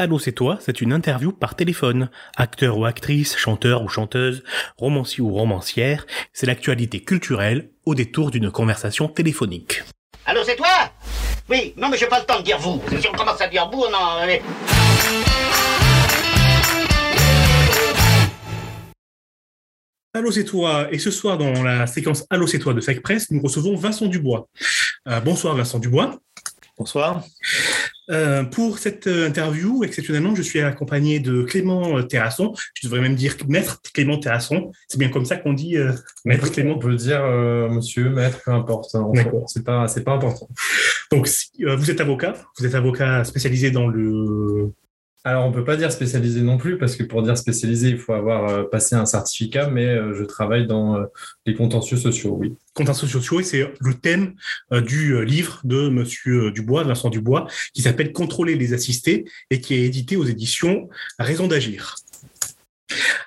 Allô c'est toi, c'est une interview par téléphone. Acteur ou actrice, chanteur ou chanteuse, romancier ou romancière, c'est l'actualité culturelle au détour d'une conversation téléphonique. Allô, c'est toi? Oui, non, mais j'ai pas le temps de dire vous. Si on commence à dire vous, non, mais... Allô c'est toi, et ce soir dans la séquence Allô c'est toi de Fake Press, nous recevons Vincent Dubois. Euh, bonsoir Vincent Dubois. Bonsoir. Euh, pour cette euh, interview, exceptionnellement, je suis accompagné de Clément Terrasson. Je devrais même dire maître Clément Terrasson. C'est bien comme ça qu'on dit euh, maître Clément. On peut dire euh, monsieur, maître, peu importe. hein. D'accord. C'est pas, c'est pas important. Donc, si, euh, vous êtes avocat, vous êtes avocat spécialisé dans le. Alors, on peut pas dire spécialisé non plus, parce que pour dire spécialisé, il faut avoir euh, passé un certificat, mais euh, je travaille dans euh, les contentieux sociaux, oui. contentieux sociaux et c'est le thème du livre de Monsieur Dubois, Vincent Dubois, qui s'appelle Contrôler les assistés et qui est édité aux éditions Raison d'agir.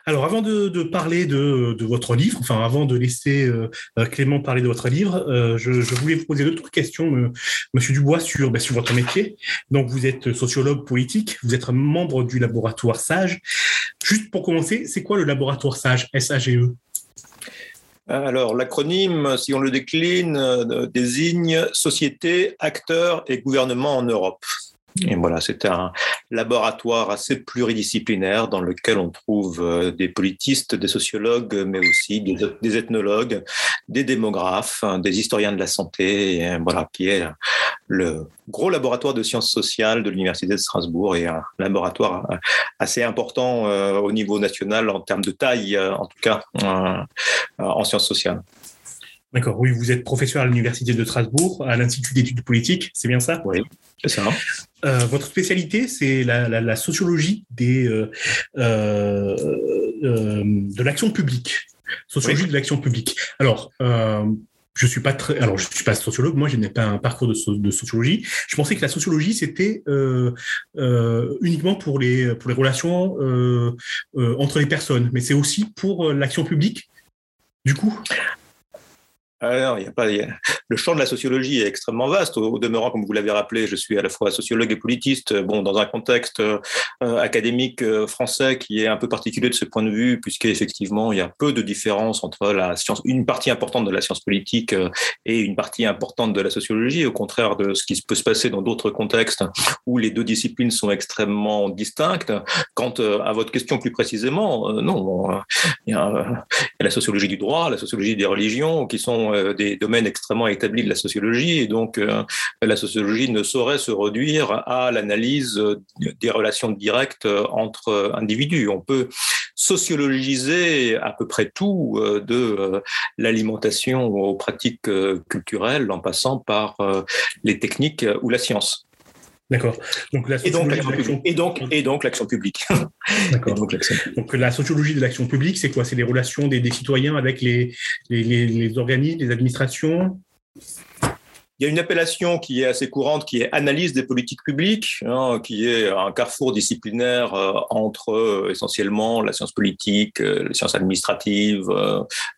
Alors, avant de, parler de, votre livre, enfin, avant de laisser euh, euh, Clément parler de votre livre, euh, je, voulais vous poser deux trois questions, Monsieur Dubois, sur, ben, sur votre métier. Donc, vous êtes sociologue politique, vous êtes membre du laboratoire SAGE. Juste pour commencer, c'est quoi le laboratoire SAGE, S-A-G-E Alors, l'acronyme, si on le décline, désigne société, acteurs et gouvernement en Europe. Et voilà, c'est un laboratoire assez pluridisciplinaire dans lequel on trouve euh, des politistes, des sociologues, mais aussi des, ethnologues, des démographes, hein, des historiens de la santé, euh, voilà, qui est le gros laboratoire de sciences sociales de l'Université de Strasbourg et un laboratoire euh, assez important au niveau national en termes de taille, en tout cas en sciences sociales. D'accord, oui, vous êtes professeur à l'Université de Strasbourg, à l'Institut d'études politiques, c'est bien ça? Oui, c'est ça. Euh, votre spécialité, c'est la, la, la sociologie des, euh, euh, euh, de l'action publique. Sociologie Oui. de l'action publique. Alors, euh, je suis pas très, alors je suis pas sociologue, moi je n'ai pas un parcours de, so- de sociologie. Je pensais que la sociologie c'était euh, euh, uniquement pour les pour les relations euh, euh, entre les personnes, mais c'est aussi pour l'action publique. Du coup, Alors, il y a pas, Le champ de la sociologie est extrêmement vaste. Au, demeurant, comme vous l'avez rappelé, je suis à la fois sociologue et politiste. Bon, dans un contexte euh, académique euh, français qui est un peu particulier de ce point de vue, puisqu'effectivement, il y a peu de différence entre la science, une partie importante de la science politique euh, et une partie importante de la sociologie, au contraire de ce qui peut se passer dans d'autres contextes où les deux disciplines sont extrêmement distinctes. Quant euh, à votre question plus précisément, euh, non, euh, euh, il y a la sociologie du droit, la sociologie des religions, qui sont euh, des domaines extrêmement établis de la sociologie. Et donc, euh, la sociologie ne saurait se réduire à l'analyse euh, des relations directes entre individus. On peut sociologiser à peu près tout, de l'alimentation aux pratiques culturelles, en passant par les techniques ou la science. D'accord. Donc la Et donc, l'action publique. Et donc, et donc l'action publique. D'accord. donc, la sociologie de l'action publique, c'est quoi? C'est les relations des, des citoyens avec les, les, les, les organismes, les administrations? Il y a une appellation qui est assez courante, qui est analyse des politiques publiques, hein, qui est un carrefour disciplinaire euh, entre euh, essentiellement la science politique, euh, la science administrative,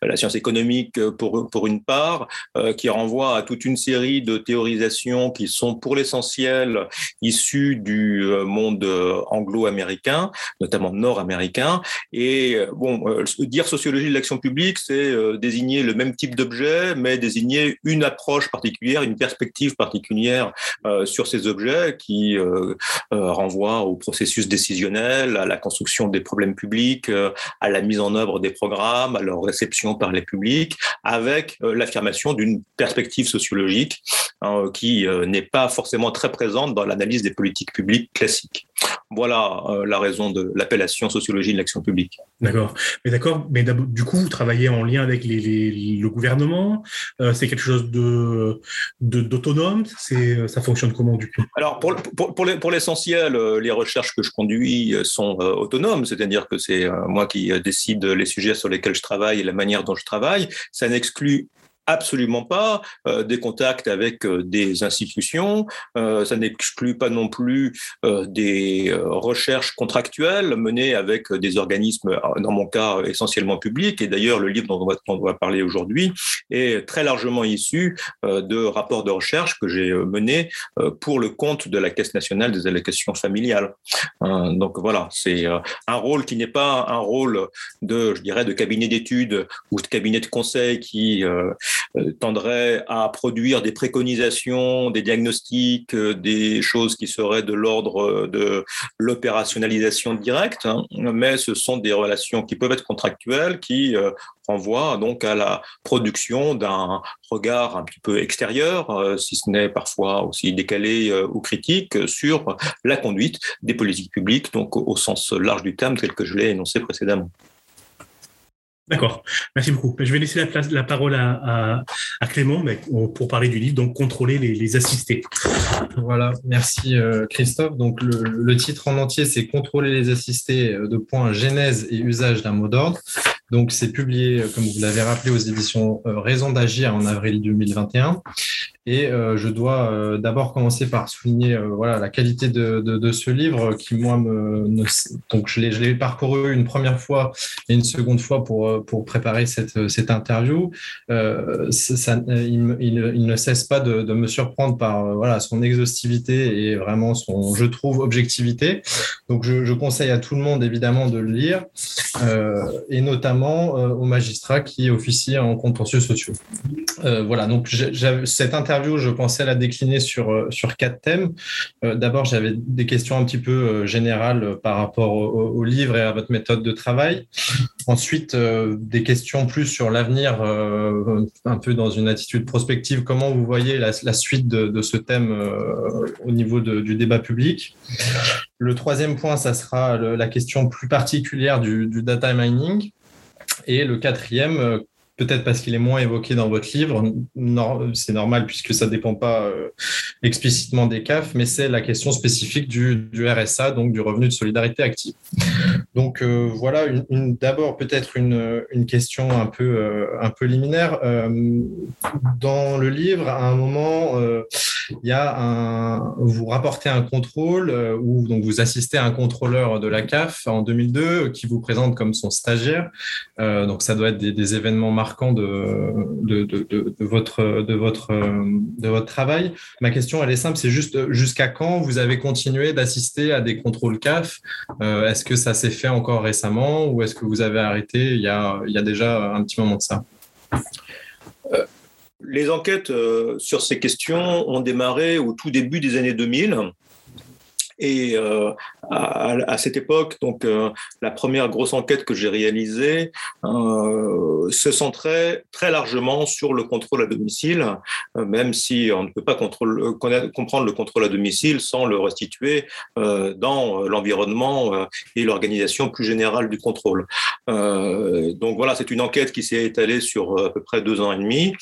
la science économique pour, une part, qui renvoie à toute une série de théorisations qui sont pour l'essentiel issues du monde anglo-américain, notamment nord-américain. Et bon, dire sociologie de l'action publique, c'est désigner le même type d'objet, mais désigner une approche particulière, une perspective particulière euh, sur ces objets qui euh, euh, renvoie au processus décisionnel, à la construction des problèmes publics, à la mise en œuvre des programmes, à leur réception par les publics, avec l'affirmation d'une perspective sociologique hein, qui n'est pas forcément très présente dans l'analyse des politiques publiques classiques. Voilà la raison de l'appellation sociologie de l'action publique. D'accord. Mais d'accord. Mais du coup, vous travaillez en lien avec le gouvernement. C'est quelque chose de- d'autonome. C'est ça fonctionne comment du coup? Alors, pour, pour, pour les- pour l'essentiel, euh, les recherches que je conduis euh, sont euh, autonomes, c'est-à-dire que c'est euh, moi qui euh, décide les sujets sur lesquels je travaille et la manière dont je travaille. Ça n'exclut absolument pas. Des contacts avec des institutions, ça n'exclut pas non plus des recherches contractuelles menées avec des organismes, dans mon cas essentiellement publics, et d'ailleurs le livre dont on va, dont on va parler aujourd'hui est très largement issu de rapports de recherche que j'ai menés pour le compte de la Caisse nationale des allocations familiales. donc voilà, c'est un rôle qui n'est pas un rôle de, je dirais, de cabinet d'études ou de cabinet de conseil qui euh, euh, tendrait à produire des préconisations, des diagnostics, euh, des choses qui seraient de l'ordre de l'opérationnalisation directe, hein. mais ce sont des relations qui peuvent être contractuelles, qui renvoient donc à la production d'un regard un petit peu extérieur, si ce n'est parfois aussi décalé ou critique, sur la conduite des politiques publiques, donc au sens large du terme tel que je l'ai énoncé précédemment. D'accord, merci beaucoup. Je vais laisser la, place, la parole à, Clément mais pour parler du livre, donc contrôler les, assistés. Voilà, merci euh, Christophe. Donc le, titre en entier, c'est Contrôler les assistés euh, de points genèse et usage d'un mot d'ordre. Donc c'est publié, euh, comme vous l'avez rappelé, aux éditions Raison d'agir en avril 2021. Et euh, je dois euh, d'abord commencer par souligner euh, voilà, la qualité de, de, ce livre qui, moi, me, donc je l'ai parcouru une première fois et une seconde fois pour, pour préparer cette, cette interview. Ça, il, il, ne cesse pas de, de me surprendre par voilà, son exhaustivité et vraiment son, je trouve, objectivité. Donc je, je conseille à tout le monde, évidemment, de le lire et notamment aux magistrats qui officient en contentieux sociaux. voilà, donc cette interview je pensais la décliner sur, euh, sur quatre thèmes. Euh, d'abord, j'avais des questions un petit peu euh, générales par rapport au, livre et à votre méthode de travail. Ensuite, des questions plus sur l'avenir, un peu dans une attitude prospective. Comment vous voyez la, suite de, ce thème au niveau du débat public? Le troisième point, ça sera la question plus particulière du, du data mining. Et le quatrième, peut-être parce qu'il est moins évoqué dans votre livre, c'est normal puisque ça ne dépend pas euh, explicitement des CAF, mais c'est la question spécifique du, RSA, donc du revenu de solidarité active. Donc euh, voilà, d'abord peut-être une, question un peu, euh, un peu liminaire. dans le livre, à un moment, il y a vous rapportez un contrôle ou donc vous assistez à un contrôleur de la CAF en 2002 qui vous présente comme son stagiaire. donc ça doit être des, des événements marquant de, votre, travail. Ma question, elle est simple, c'est juste jusqu'à quand vous avez continué d'assister à des contrôles CAF euh, Est-ce que ça s'est fait encore récemment ou est-ce que vous avez arrêté il y, a, il y a déjà un petit moment de ça? Euh, Les enquêtes euh, sur ces questions ont démarré au tout début des années 2000. Et euh, à, cette époque, donc euh, la première grosse enquête que j'ai réalisée euh, se centrait très largement sur le contrôle à domicile, même si on ne peut pas comprendre le contrôle à domicile sans le restituer dans l'environnement et l'organisation plus générale du contrôle. donc voilà, c'est une enquête qui s'est étalée sur à peu près deux ans et demi.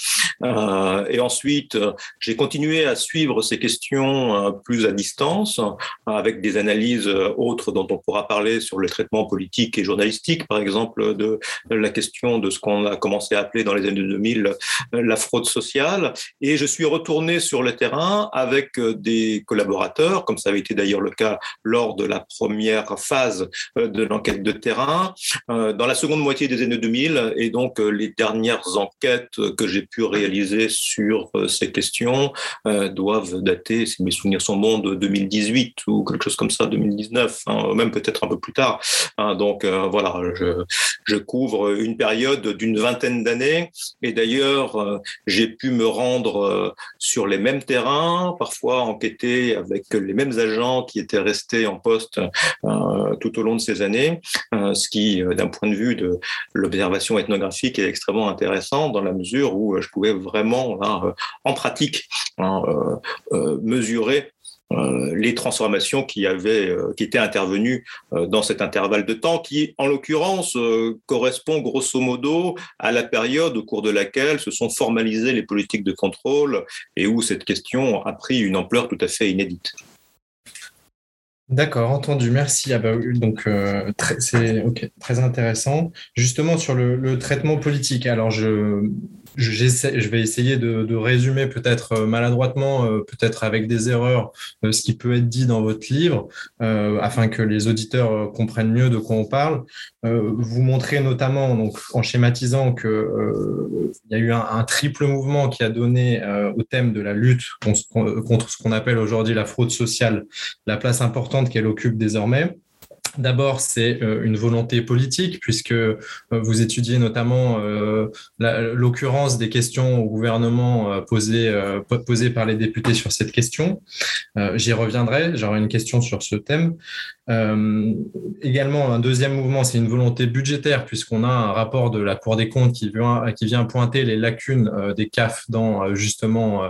et ensuite, j'ai continué à suivre ces questions plus à distance avec des analyses euh, autres dont on pourra parler sur le traitement politique et journalistique, par exemple, de la question de ce qu'on a commencé à appeler dans les années 2000 euh, la fraude sociale. Et je suis retourné sur le terrain avec euh, des collaborateurs, comme ça avait été d'ailleurs le cas lors de la première phase de l'enquête de terrain, dans la seconde moitié des années 2000. Et donc, les dernières enquêtes que j'ai pu réaliser sur ces questions doivent dater, si mes souvenirs sont bons, de 2018 ou quelque chose comme ça, 2019, hein, même peut-être un peu plus tard. Hein. donc euh, voilà, je, couvre une période d'une vingtaine d'années et d'ailleurs euh, j'ai pu me rendre euh, sur les mêmes terrains, parfois enquêter avec les mêmes agents qui étaient restés en poste tout au long de ces années, ce qui, d'un point de vue de l'observation ethnographique, est extrêmement intéressant dans la mesure où je pouvais vraiment, en pratique, hein, mesurer les transformations qui avaient, euh, qui étaient intervenues euh, dans cet intervalle de temps, qui, en l'occurrence, correspond grosso modo à la période au cours de laquelle se sont formalisées les politiques de contrôle et où cette question a pris une ampleur tout à fait inédite. D'accord, entendu. Merci. Ah bah donc, c'est très intéressant. Justement, sur le, le, traitement politique, alors je, je vais essayer de, résumer peut-être euh, maladroitement, euh, peut-être avec des erreurs, euh, ce qui peut être dit dans votre livre, afin que les auditeurs comprennent mieux de quoi on parle. vous montrez notamment, donc, en schématisant, qu'il y a eu un, triple mouvement qui a donné au thème de la lutte contre ce qu'on appelle aujourd'hui la fraude sociale la place importante qu'elle occupe désormais. D'abord, c'est euh, une volonté politique, puisque euh, vous étudiez notamment euh, l'occurrence des questions au gouvernement posées, posées par les députés sur cette question. J'y reviendrai, j'aurai une question sur ce thème. également, un deuxième mouvement, c'est une volonté budgétaire, puisqu'on a un rapport de la Cour des comptes qui vient, qui vient pointer les lacunes des CAF dans justement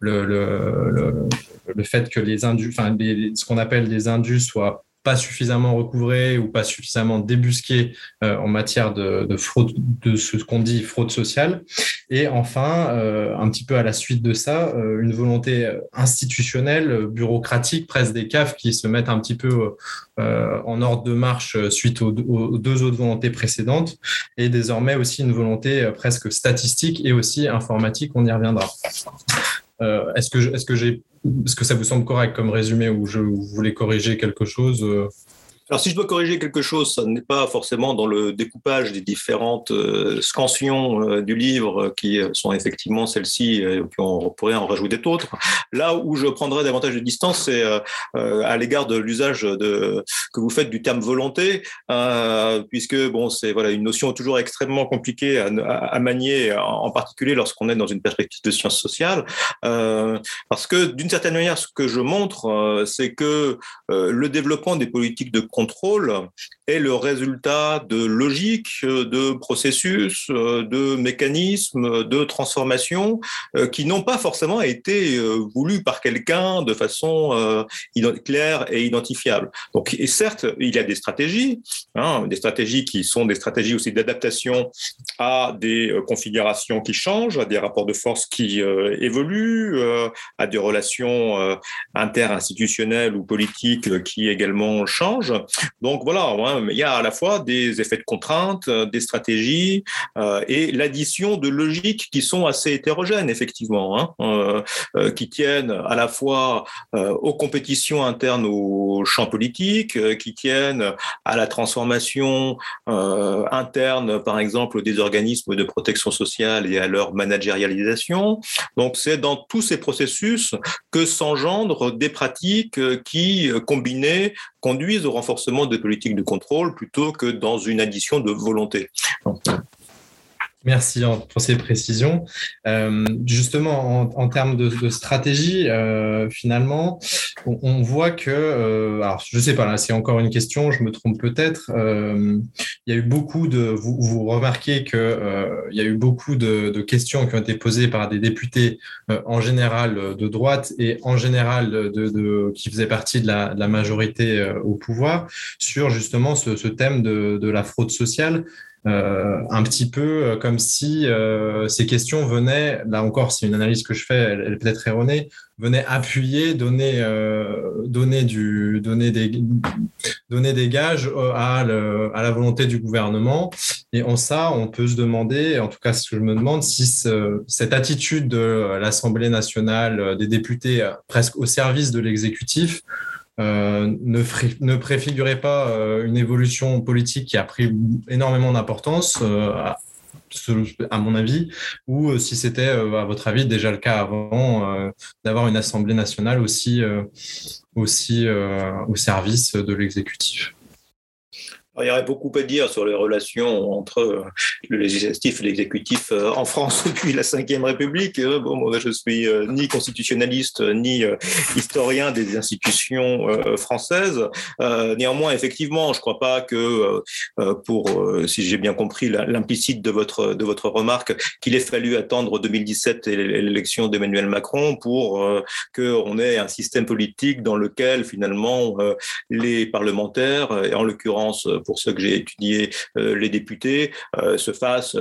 le, le, le, fait que les indus, enfin, ce qu'on appelle des indus soient pas suffisamment recouvré ou pas suffisamment débusqué euh, en matière de, de, fraude, de ce qu'on dit fraude sociale. Et enfin, euh, un petit peu à la suite de ça, euh, une volonté institutionnelle, bureaucratique, presque des CAF qui se mettent un petit peu en ordre de marche suite aux, aux, deux autres volontés précédentes, et désormais aussi une volonté presque statistique et aussi informatique, on y reviendra. est-ce que, est-ce que j'ai est-ce que ça vous semble correct comme résumé ou je voulais corriger quelque chose euh alors, si je dois corriger quelque chose, ça n'est pas forcément dans le découpage des différentes euh, scansions euh, du livre qui sont effectivement celles-ci, et puis on pourrait en rajouter d'autres. Là où je prendrais davantage de distance, c'est à l'égard de l'usage que vous faites du terme volonté, puisque bon, c'est voilà, une notion toujours extrêmement compliquée à manier, en particulier lorsqu'on est dans une perspective de sciences sociales, parce que d'une certaine manière, ce que je montre, c'est que le développement des politiques de contrôle est le résultat de logiques, de processus, de mécanismes, de transformations euh, qui n'ont pas forcément été euh, voulus par quelqu'un de façon euh, claire et identifiable. Donc, et certes, il y a des stratégies, hein, des stratégies qui sont des stratégies aussi d'adaptation à des configurations qui changent, à des rapports de force qui évoluent, à des relations interinstitutionnelles ou politiques qui également changent. Donc voilà, hein, il y a à la fois des effets de contrainte, euh, des stratégies euh, et l'addition de logiques qui sont assez hétérogènes, effectivement, hein, euh, qui tiennent à la fois aux compétitions internes au champ politique, qui tiennent à la transformation interne, par exemple, des organismes de protection sociale et à leur managérialisation. Donc c'est dans tous ces processus que s'engendrent des pratiques qui, combinées, conduisent au renforcement des politiques de contrôle plutôt que dans une addition de volonté. Merci pour ces précisions. Euh, justement, en, termes de, stratégie, euh, finalement, on, voit que, euh, alors je sais pas, là c'est encore une question, je me trompe peut-être. il y a eu beaucoup de, vous, remarquez que il y a eu beaucoup de, questions qui ont été posées par des députés en général de droite et en général de, qui faisaient partie de la, majorité au pouvoir sur justement ce thème de, la fraude sociale. Euh, un petit peu euh, comme si euh, ces questions venaient, là encore, c'est une analyse que je fais, elle, est peut-être erronée, venaient appuyer, donner, donner, du, donner, des, donner des gages à, à, la volonté du gouvernement. Et en ça, on peut se demander, en tout cas, ce que je me demande, si cette attitude de l'Assemblée nationale, des députés presque au service de l'exécutif, euh, ne, ne, préfigurait pas euh, une évolution politique qui a pris énormément d'importance, euh, à, mon avis, ou si c'était, à votre avis, déjà le cas avant d'avoir une Assemblée nationale aussi, aussi au service de l'exécutif il y aurait beaucoup à dire sur les relations entre euh, le législatif et l'exécutif euh, en France depuis la Ve République. Euh, bon, moi, je suis ni constitutionnaliste ni historien des institutions françaises. Néanmoins, effectivement, je ne crois pas que, pour, si j'ai bien compris l'implicite de votre de votre remarque, qu'il ait fallu attendre 2017 et l'élection d'Emmanuel Macron pour qu'on ait un système politique dans lequel finalement les parlementaires, et en l'occurrence pour ceux que j'ai étudié, les députés, se fassent,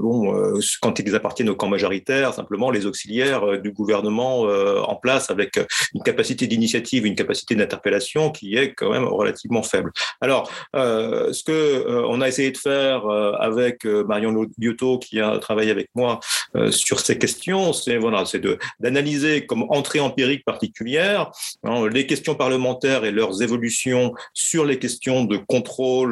bon, quand ils appartiennent au camp majoritaire, simplement les auxiliaires du gouvernement en place avec une capacité d'initiative, une capacité d'interpellation qui est quand même relativement faible. Alors, ce que on a essayé de faire avec Marion Liotto, qui a travaillé avec moi sur ces questions, c'est voilà, c'est d'analyser comme entrée empirique particulière hein, les questions parlementaires et leurs évolutions sur les questions de contrôle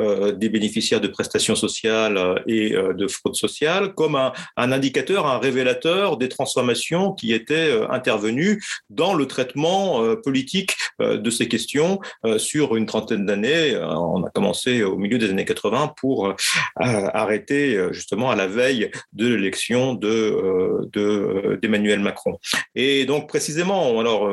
euh, des bénéficiaires de prestations sociales euh, et euh, de fraude sociale comme un, indicateur, un révélateur des transformations qui étaient intervenues dans le traitement politique de ces questions sur une trentaine d'années. On a commencé au milieu des années 80 pour arrêter justement à la veille de l'élection de, d'Emmanuel Macron. Et donc précisément, alors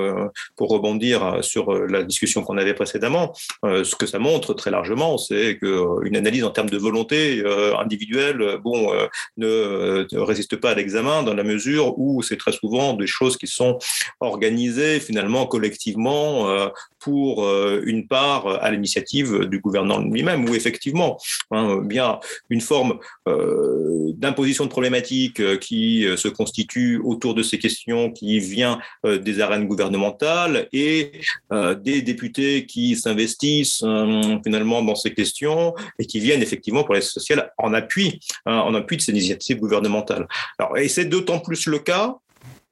pour rebondir sur la discussion qu'on avait précédemment, ce que ça montre très largement, c'est qu'une euh, analyse en termes de volonté euh, individuelle, bon, ne, résiste pas à l'examen dans la mesure où c'est très souvent des choses qui sont organisées finalement collectivement pour une part à l'initiative du gouvernement lui-même, où effectivement, hein, bien une forme d'imposition de problématiques qui se constitue autour de ces questions, qui vient des arènes gouvernementales et des députés qui s'investissent euh, finalement dans ces questions et qui viennent effectivement pour les sociales en appui, hein, en appui de ces initiatives gouvernementales. Alors, et c'est d'autant plus le cas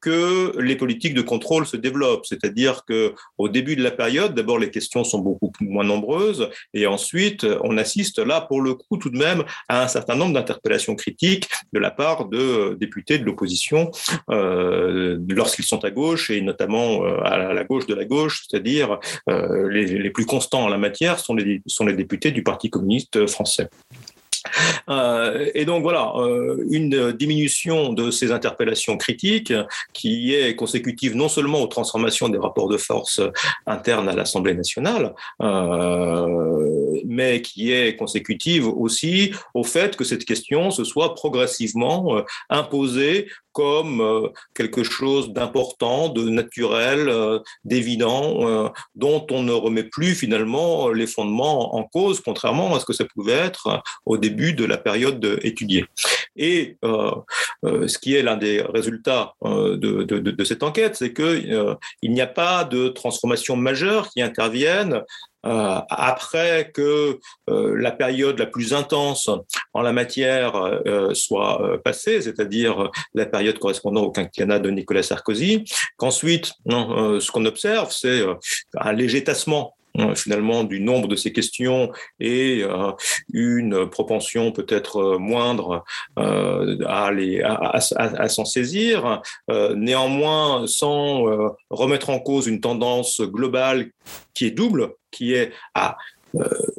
que les politiques de contrôle se développent. C'est-à-dire que au début de la période, d'abord les questions sont beaucoup moins nombreuses, et ensuite on assiste là pour le coup tout de même à un certain nombre d'interpellations critiques de la part de députés de l'opposition euh, lorsqu'ils sont à gauche et notamment euh, à la gauche de la gauche, c'est-à-dire euh, les, plus constants en la matière sont les députés du Parti communiste français. Euh, et donc voilà, euh, une diminution de ces interpellations critiques qui est consécutive non seulement aux transformations des rapports de force internes à l'Assemblée nationale, euh, mais qui est consécutive aussi au fait que cette question se soit progressivement imposée comme quelque chose d'important, de naturel, d'évident, dont on ne remet plus finalement les fondements en cause, contrairement à ce que ça pouvait être au début de la période étudiée. Et ce qui est l'un des résultats de, de, cette enquête, c'est qu'il n'y a pas de transformation majeure qui intervienne euh, après que euh, la période la plus intense en la matière euh, soit passée, c'est-à-dire la période correspondant au quinquennat de Nicolas Sarkozy, qu'ensuite, ce qu'on observe, c'est un léger tassement finalement du nombre de ces questions et une propension peut-être moindre à, à, s'en saisir. néanmoins, sans remettre en cause une tendance globale qui est double, qui est à euh,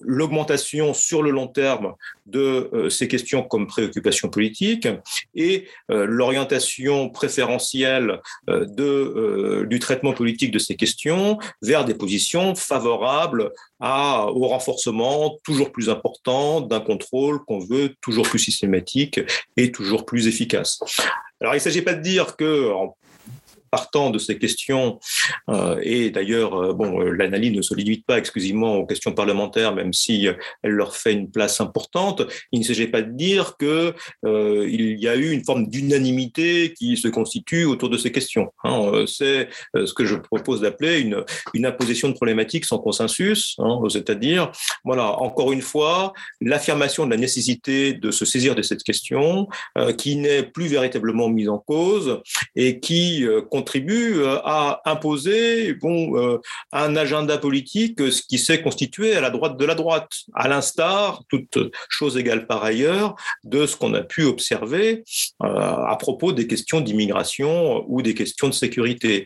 l'augmentation sur le long terme de euh, ces questions comme préoccupation politique et euh, l'orientation préférentielle du traitement politique de ces questions vers des positions favorables au renforcement toujours plus important d'un contrôle qu'on veut toujours plus systématique et toujours plus efficace. Alors, il ne s'agit pas de dire que, partant de ces questions, euh, et d'ailleurs, euh, bon, euh, l'analyse ne se limite pas exclusivement aux questions parlementaires, même si elle leur fait une place importante, il ne s'agit pas de dire que il y a eu une forme d'unanimité qui se constitue autour de ces questions. Hein. C'est ce que je propose d'appeler une, une imposition de problématiques sans consensus, hein, c'est-à-dire, voilà, encore une fois, l'affirmation de la nécessité de se saisir de cette question, qui n'est plus véritablement mise en cause et qui contribue euh, à imposer bon, euh, un agenda politique ce qui s'est constitué à la droite de la droite, à l'instar, toute chose égale par ailleurs, de ce qu'on a pu observer euh, à propos des questions d'immigration ou des questions de sécurité.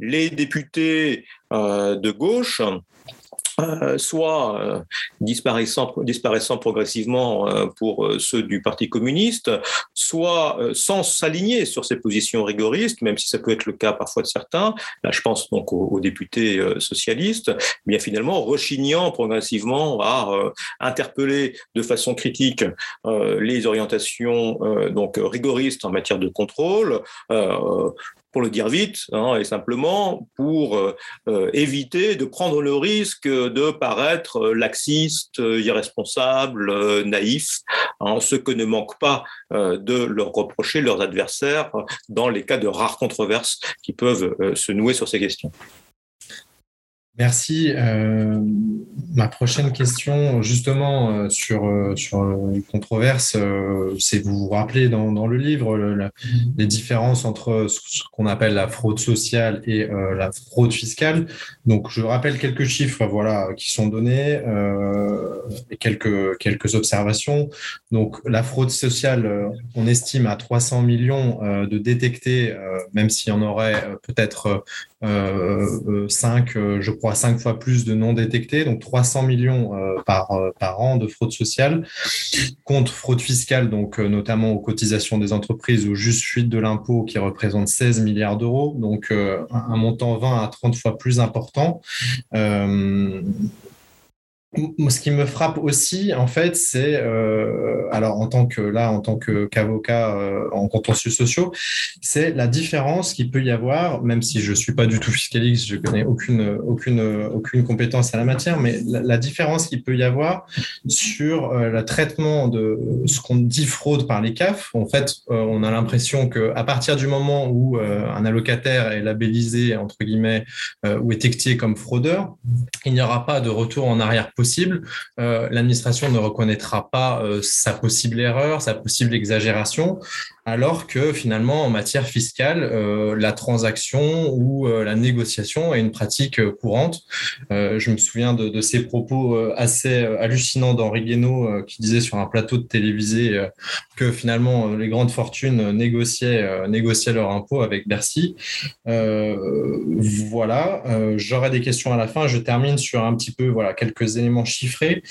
Les députés de gauche euh, soit euh, disparaissant, progressivement euh, pour ceux du Parti communiste, soit sans s'aligner sur ces positions rigoristes, même si ça peut être le cas parfois de certains. Là, je pense donc aux, députés socialistes, bien finalement rechignant progressivement à interpeller de façon critique les orientations donc rigoristes en matière de contrôle pour le dire vite, hein, et simplement pour éviter de prendre le risque de paraître laxiste, irresponsable, naïf, hein, ce que ne manque pas de leur reprocher leurs adversaires dans les cas de rares controverses qui peuvent se nouer sur ces questions. Merci. Euh, ma prochaine question, justement, euh, sur, euh, sur une controverse, c'est vous vous rappelez dans, dans le livre les différences entre ce qu'on appelle la fraude sociale et la fraude fiscale. Donc, je rappelle quelques chiffres voilà, qui sont donnés et quelques, quelques observations. Donc, la fraude sociale, on estime à 300 millions de détectés, même s'il y en aurait peut-être 5, je crois, cinq fois plus de non détectés, donc 300 millions euh, par, euh, par an de fraude sociale, contre fraude fiscale, donc euh, notamment aux cotisations des entreprises ou juste fuite de l'impôt qui représente 16 milliards d'euros, donc un montant 20 à 30 fois plus important ce qui me frappe aussi, en fait, c'est, euh, alors en tant que là, en tant qu'avocat euh, en contentieux sociaux, c'est la différence qu'il peut y avoir, même si je suis pas du tout fiscaliste, je connais aucune aucune aucune compétence à la matière, mais la, différence qu'il peut y avoir sur euh, le traitement de ce qu'on dit fraude par les CAF. En fait, on a l'impression que à partir du moment où un allocataire est labellisé entre guillemets ou étiqueté comme fraudeur, il n'y aura pas de retour en arrière possible euh, l'administration ne reconnaîtra pas euh, sa possible erreur, sa possible exagération, alors que finalement, en matière fiscale, euh, la transaction ou la négociation est une pratique courante. je me souviens de, ces propos assez hallucinants d'Henri Guénaud qui disait sur un plateau de télévisé que finalement les grandes fortunes négociaient, négociaient leurs impôts avec Bercy. voilà, j'aurai des questions à la fin. Je termine sur un petit peu voilà quelques éléments chiffré.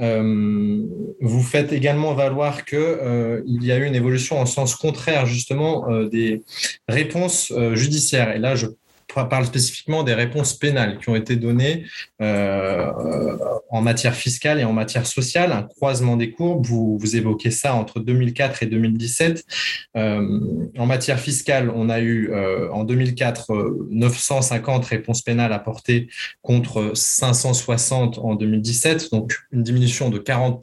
Euh, vous faites également valoir qu'il euh, y a eu une évolution en sens contraire justement euh, des réponses judiciaires. Et là, je parle spécifiquement des réponses pénales qui ont été données euh, en matière fiscale et en matière sociale, un croisement des courbes. Vous, vous évoquez ça entre 2004 et 2017. Euh, en matière fiscale, on a eu euh, en 2004 950 réponses pénales apportées contre 560 en 2017, donc une diminution de 40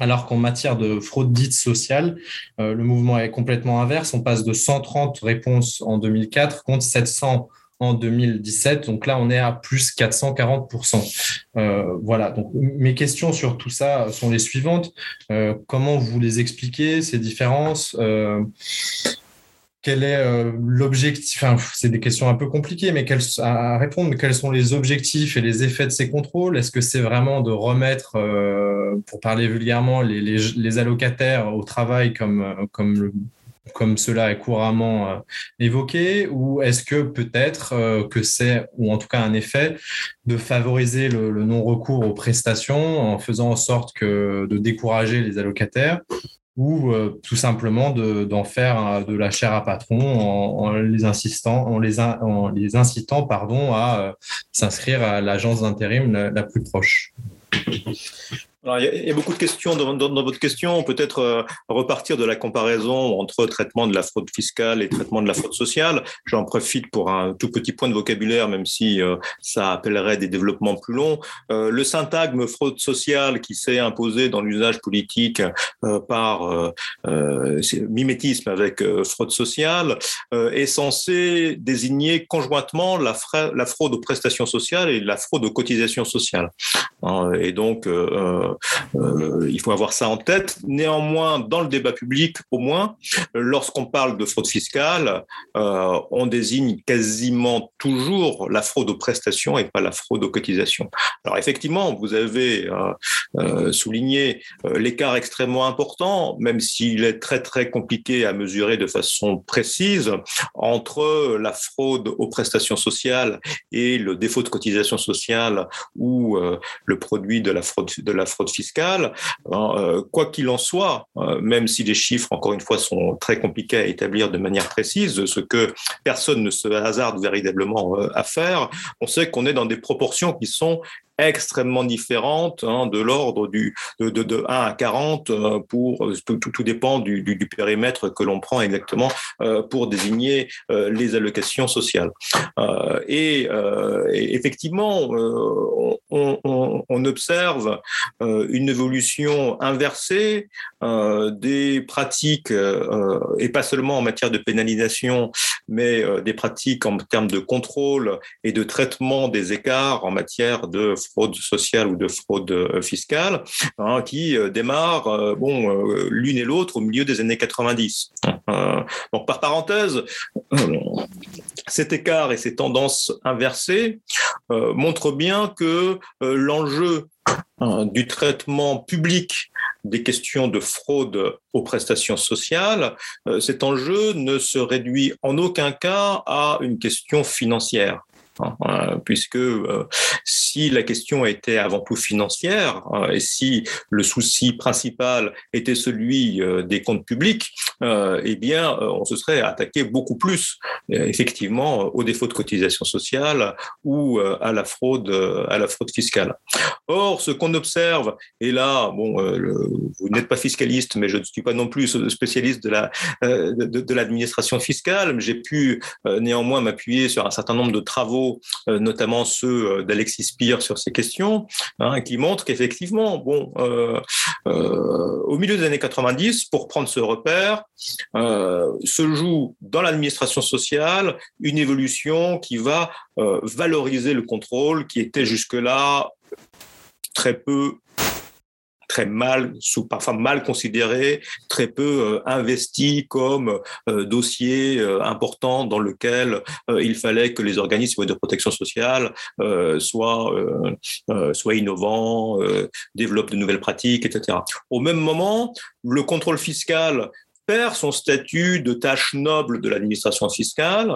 alors qu'en matière de fraude dite sociale, le mouvement est complètement inverse. On passe de 130 réponses en 2004 contre 700 en 2017. Donc là, on est à plus 440%. Euh, voilà. Donc mes questions sur tout ça sont les suivantes. Euh, comment vous les expliquez, ces différences? Euh, quel est l'objectif enfin, C'est des questions un peu compliquées mais à répondre, quels sont les objectifs et les effets de ces contrôles? Est-ce que c'est vraiment de remettre, pour parler vulgairement, les, allocataires au travail comme, le comme cela est couramment euh, évoqué, ou est-ce que peut-être euh, que c'est, ou en tout cas un effet, de favoriser le, non-recours aux prestations en faisant en sorte que de décourager les allocataires? Ou euh, tout simplement d'en faire de la chair à patron en, les insistant, en les, en les incitant pardon, à s'inscrire à l'agence d'intérim la, plus proche il, y a, beaucoup de questions dans, votre question. Peut-être euh, repartir de la comparaison entre traitement de la fraude fiscale et traitement de la fraude sociale. J'en profite pour un tout petit point de vocabulaire, même si euh, ça appellerait des développements plus longs. Euh, le syntagme fraude sociale qui s'est imposé dans l'usage politique par mimétisme avec fraude sociale est censé désigner conjointement la, la, fraude aux prestations sociales et la fraude aux cotisations sociales. et donc, il faut avoir ça en tête. Néanmoins, dans le débat public, au moins, lorsqu'on parle de fraude fiscale, euh, on désigne quasiment toujours la fraude aux prestations et pas la fraude aux cotisations. Alors effectivement, vous avez euh, souligné l'écart extrêmement important, même s'il est très très compliqué à mesurer de façon précise, entre la fraude aux prestations sociales et le défaut de cotisation sociale ou le produit de la fraude de la fraude fiscale. Euh, quoi qu'il en soit, euh, même si les chiffres, encore une fois, sont très compliqués à établir de manière précise, ce que personne ne se hasarde véritablement euh, à faire, on sait qu'on est dans des proportions qui sont extrêmement différentes, hein, de l'ordre du de, de, 1 à 40 euh, pour tout, tout dépend du, du, périmètre que l'on prend exactement euh, pour désigner euh, les allocations sociales. Et, effectivement, on, observe une évolution inversée des pratiques et pas seulement en matière de pénalisation, mais des pratiques en termes de contrôle et de traitement des écarts en matière de fraude sociale ou de fraude euh, fiscale, hein, qui euh, démarrent euh, l'une et l'autre au milieu des années 90. donc, par parenthèse, cet écart et ces tendances inversées montrent bien que l'enjeu hein, du traitement public des questions de fraude aux prestations sociales, cet enjeu ne se réduit en aucun cas à une question financière. Hein, puisque euh, si la question était avant tout financière hein, et si le souci principal était celui euh, des comptes publics, euh, eh bien, on se serait attaqué beaucoup plus, effectivement, aux défauts de cotisation sociale ou à la fraude, à la fraude fiscale. Or, ce qu'on observe, et là, bon, vous n'êtes pas fiscaliste, mais je ne suis pas non plus spécialiste de la de, l'administration fiscale, j'ai pu néanmoins m'appuyer sur un certain nombre de travaux euh, notamment ceux euh, d'Alexis Spire sur ces questions, hein, qui montrent qu'effectivement, bon, euh, au milieu des années 90, pour prendre ce repère, se joue dans l'administration sociale une évolution qui va valoriser le contrôle qui était jusque-là très peu très mal, sous, parfois mal considéré, très peu euh, investi comme euh, dossier euh, important dans lequel il fallait que les organismes de protection sociale soient, soient innovants, développent de nouvelles pratiques, etc. Au même moment, le contrôle fiscal perd son statut de tâche noble de l'administration fiscale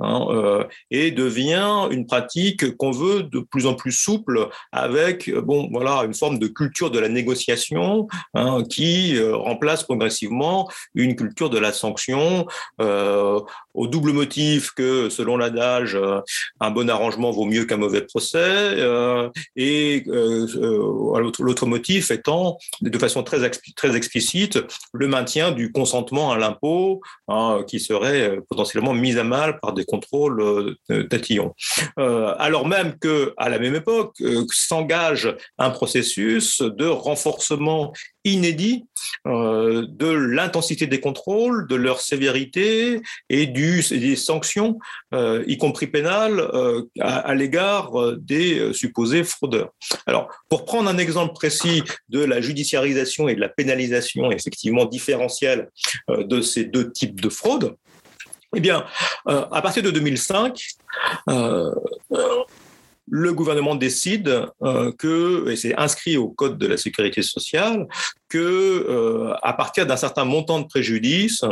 hein, euh, et devient une pratique qu'on veut de plus en plus souple avec bon voilà une forme de culture de la négociation hein, qui euh, remplace progressivement une culture de la sanction euh, au double motif que selon l'adage euh, un bon arrangement vaut mieux qu'un mauvais procès euh, et l'autre motif étant de façon très très explicite le maintien du à l'impôt hein, qui serait euh, potentiellement mis à mal par des contrôles euh, tatillons. Euh, alors même que, à la même époque, s'engage un processus de renforcement inédit euh, de l'intensité des contrôles, de leur sévérité et des sanctions, euh, y compris pénales, euh, à, à l'égard des supposés fraudeurs. Alors, pour prendre un exemple précis de la judiciarisation et de la pénalisation effectivement différentielle de ces deux types de fraudes, eh bien, à partir de 2005, le gouvernement décide euh, que, et c'est inscrit au code de la sécurité sociale, que euh, à partir d'un certain montant de préjudice,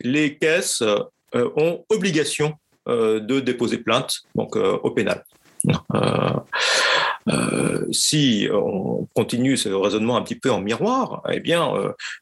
les caisses euh, ont obligation de déposer plainte donc au pénal. Si on continue ce raisonnement un petit peu en miroir, eh bien,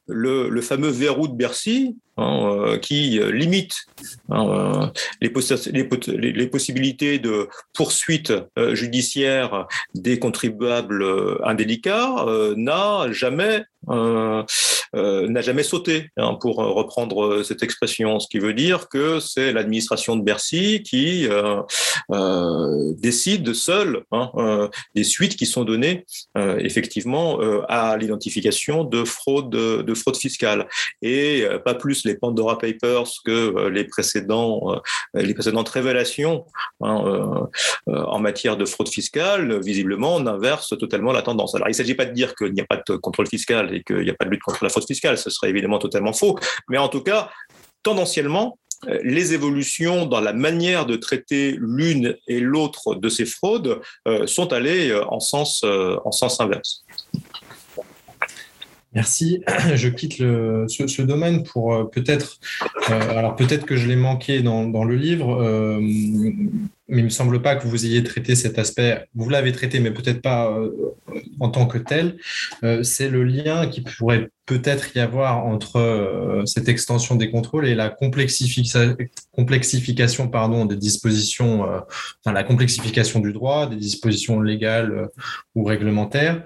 le, le fameux verrou de Bercy, Hein, euh, qui euh, limite hein, euh, les, possibilités de poursuite judiciaire des contribuables indélicats, n'a jamais n'a jamais sauté, hein, pour reprendre cette expression, ce qui veut dire que c'est l'administration de Bercy qui décide seule des suites qui sont données effectivement à l'identification de fraude de fraude fiscale et pas plus les Pandora Papers que euh, les, précédents, euh, les précédentes révélations hein, euh, en matière de fraude fiscale, visiblement, on inverse totalement la tendance. Alors, il ne s'agit pas de dire qu'il n'y a pas de contrôle fiscal et qu'il n'y a pas de lutte contre la fraude fiscale, ce serait évidemment totalement faux, mais en tout cas, tendanciellement, les évolutions dans la manière de traiter l'une et l'autre de ces fraudes sont allées en sens, en sens inverse. Merci. Je quitte ce, domaine pour euh, peut-être, euh, alors peut-être que je l'ai manqué dans, le livre, euh, mais il me semble pas que vous ayez traité cet aspect. Vous l'avez traité, mais peut-être pas en tant que tel. c'est le lien qui pourrait peut-être y avoir entre euh, cette extension des contrôles et la complexification pardon, des dispositions, euh, enfin la complexification du droit, des dispositions légales euh, ou réglementaires,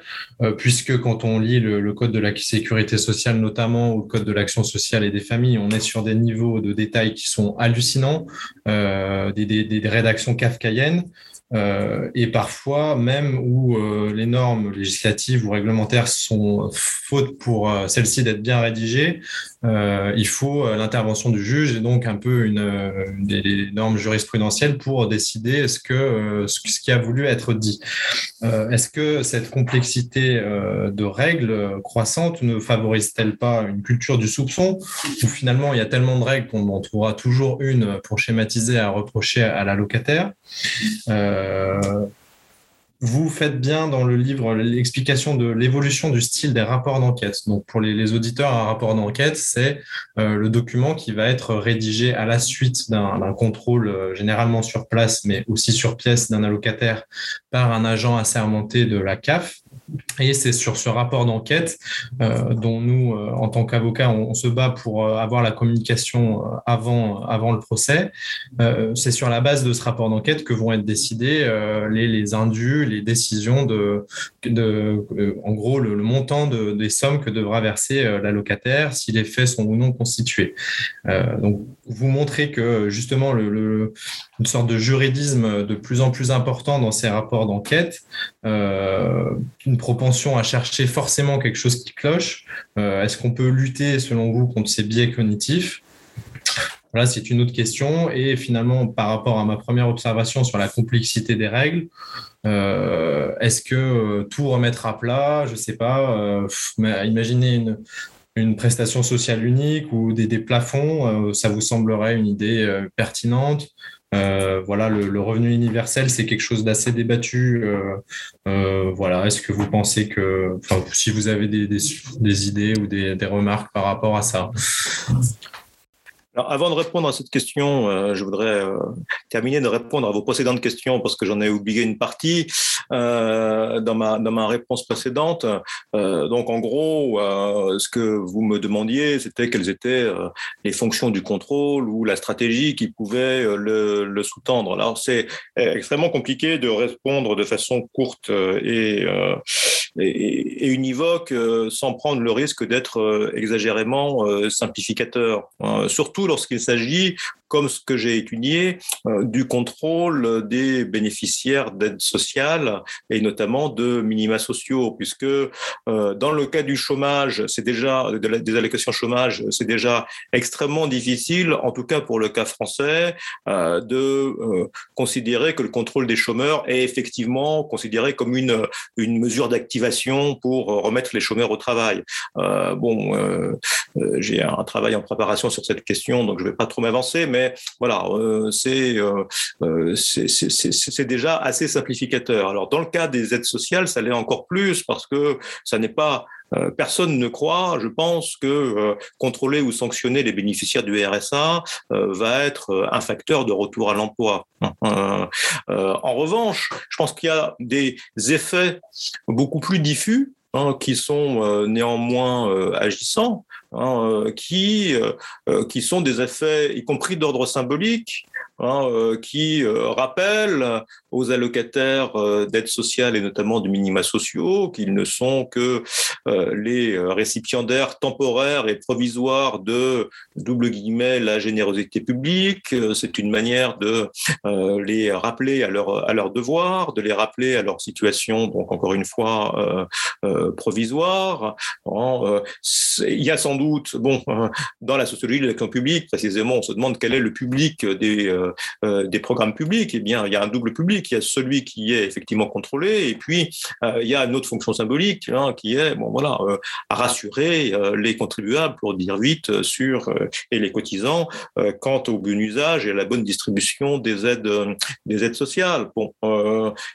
puisque quand on lit le, code de la sécurité sociale notamment ou le code de l'action sociale et des familles, on est sur des niveaux de détails qui sont hallucinants, des rédactions kafkaïennes. Euh, et parfois même où euh, les normes législatives ou réglementaires sont fautes pour euh, celles-ci d'être bien rédigées, il faut l'intervention du juge et donc un peu une, des normes jurisprudentielles pour décider ce, que, qui a voulu être dit. Est-ce que cette complexité de règles croissantes ne favorise-t-elle pas une culture du soupçon où finalement il y a tellement de règles qu'on en trouvera toujours une pour schématiser à reprocher à la locataire? Euh, vous faites bien dans le livre l'explication de l'évolution du style des rapports d'enquête. Donc pour les, auditeurs, un rapport d'enquête, c'est euh, le document qui va être rédigé à la suite d'un contrôle euh, généralement sur place, mais aussi sur pièce d'un allocataire par un agent assermenté de la CAF. Et c'est sur ce rapport d'enquête euh, dont nous, euh, en tant qu'avocats, on, se bat pour euh, avoir la communication avant, avant le procès. c'est sur la base de ce rapport d'enquête que vont être décidés les, les indus, les décisions de, en gros, le, montant de, des sommes que devra verser l'allocataire si les faits sont ou non constitués. donc, vous montrez que justement le, une sorte de juridisme de plus en plus important dans ces rapports d'enquête, euh, une propension à chercher forcément quelque chose qui cloche. Euh, est-ce qu'on peut lutter, selon vous, contre ces biais cognitifs? Voilà, c'est une autre question. Et finalement, par rapport à ma première observation sur la complexité des règles, euh, est-ce que tout remettre à plat, je ne sais pas, imaginez une, une prestation sociale unique ou des, des plafonds, ça vous semblerait une idée pertinente? Euh, voilà, le, revenu universel, c'est quelque chose d'assez débattu. Euh, euh, voilà, est-ce que vous pensez que, si vous avez des, idées ou des, remarques par rapport à ça? Alors, avant de répondre à cette question, euh, je voudrais euh, terminer de répondre à vos précédentes questions parce que j'en ai oublié une partie euh, dans, ma, dans ma réponse précédente. Donc, en gros, ce que vous me demandiez, c'était quelles étaient les fonctions du contrôle ou la stratégie qui pouvait le, le sous-tendre. Alors, c'est extrêmement compliqué de répondre de façon courte et, et, et univoque sans prendre le risque d'être exagérément simplificateur. surtout lorsqu'il s'agit comme ce que j'ai étudié, euh, du contrôle des bénéficiaires d'aide sociale et notamment de minima sociaux, puisque euh, dans le cas du chômage, c'est déjà des allocations chômage, c'est déjà extrêmement difficile, en tout cas pour le cas français, euh, de considérer que le contrôle des chômeurs est effectivement considéré comme une une mesure d'activation pour remettre les chômeurs au travail. bon, j'ai un travail en préparation sur cette question, donc je ne vais pas trop m'avancer, mais voilà, euh, euh, euh, c'est déjà assez simplificateur. Alors dans le cas des aides sociales, ça l'est encore plus parce que ça n'est pas personne ne croit, je pense, que contrôler ou sanctionner les bénéficiaires du RSA va être un facteur de retour à l'emploi. en revanche, je pense qu'il y a des effets beaucoup plus diffus hein, qui sont néanmoins agissants. Hein, euh, qui, euh, euh, qui sont des effets, y compris d'ordre symbolique, Hein, qui euh, rappelle aux allocataires d'aide sociale et notamment du minima sociaux qu'ils ne sont que les récipiendaires temporaires et provisoires de double guillemets la générosité publique. C'est une manière de les rappeler à leur à leur devoir, de les rappeler à leur situation donc encore une fois provisoire. Hein, il y a sans doute bon dans la sociologie de l'action publique précisément on se demande quel est le public des euh, euh, des programmes publics, eh bien, il y a un double public. Il y a celui qui est effectivement contrôlé, et puis euh, il y a une autre fonction symbolique hein, qui est, bon, voilà, à rassurer les contribuables, pour dire vite, sur et les cotisants quant au bon usage et à la bonne distribution des aides, des aides sociales.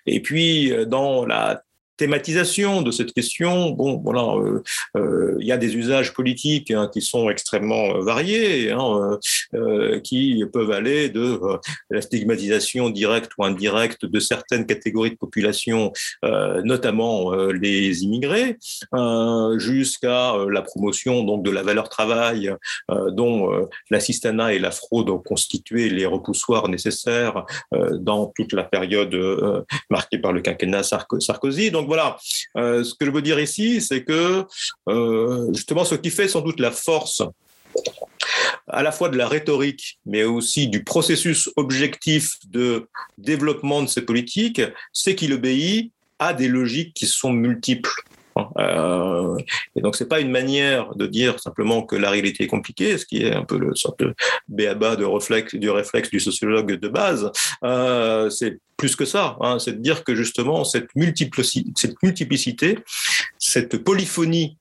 Et puis dans la thématisation de cette question, bon, voilà, euh, euh, il y a des usages politiques hein, qui sont extrêmement euh, variés, hein, qui peuvent aller de la stigmatisation directe ou indirecte de certaines catégories de population, notamment les immigrés, jusqu'à la promotion donc de la valeur travail, dont l'assistanat et la fraude ont constitué les repoussoirs nécessaires dans toute la période marquée par le quinquennat Sarkozy. Voilà, euh, ce que je veux dire ici, c'est que euh, justement ce qui fait sans doute la force à la fois de la rhétorique, mais aussi du processus objectif de développement de ces politiques, c'est qu'il obéit à des logiques qui sont multiples. Euh, et donc, c'est pas une manière de dire simplement que la réalité est compliquée, ce qui est un peu le sorte de béaba de réflexe, du réflexe du sociologue de base. Euh, c'est plus que ça. Hein, c'est de dire que justement, cette, cette multiplicité, cette polyphonie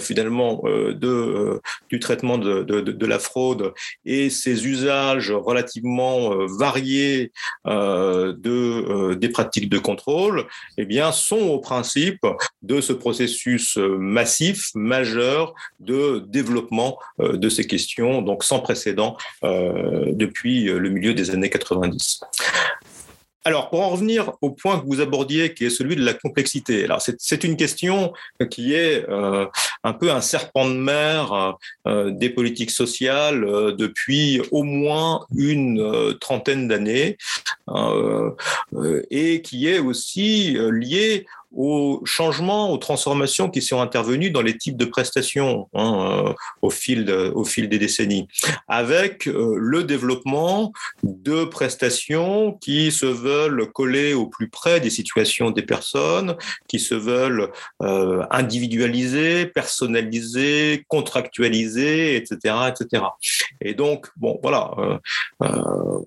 finalement euh, euh, du traitement de, la fraude et ses usages relativement variés de, des pratiques de contrôle, eh bien, sont au principe de ce processus massif, majeur de développement de ces questions, donc sans précédent depuis le milieu des années 90. Alors, pour en revenir au point que vous abordiez, qui est celui de la complexité. Alors, c'est une question qui est euh, un peu un serpent de mer euh, des politiques sociales euh, depuis au moins une trentaine d'années et qui est aussi liée aux changements, aux transformations qui sont intervenues dans les types de prestations hein, euh, au, fil au fil des décennies, avec euh, le développement de prestations qui se veulent coller au plus près des situations des personnes, qui se veulent euh, individualiser, personnaliser, contractualiser, etc., etc. Et donc, bon, voilà,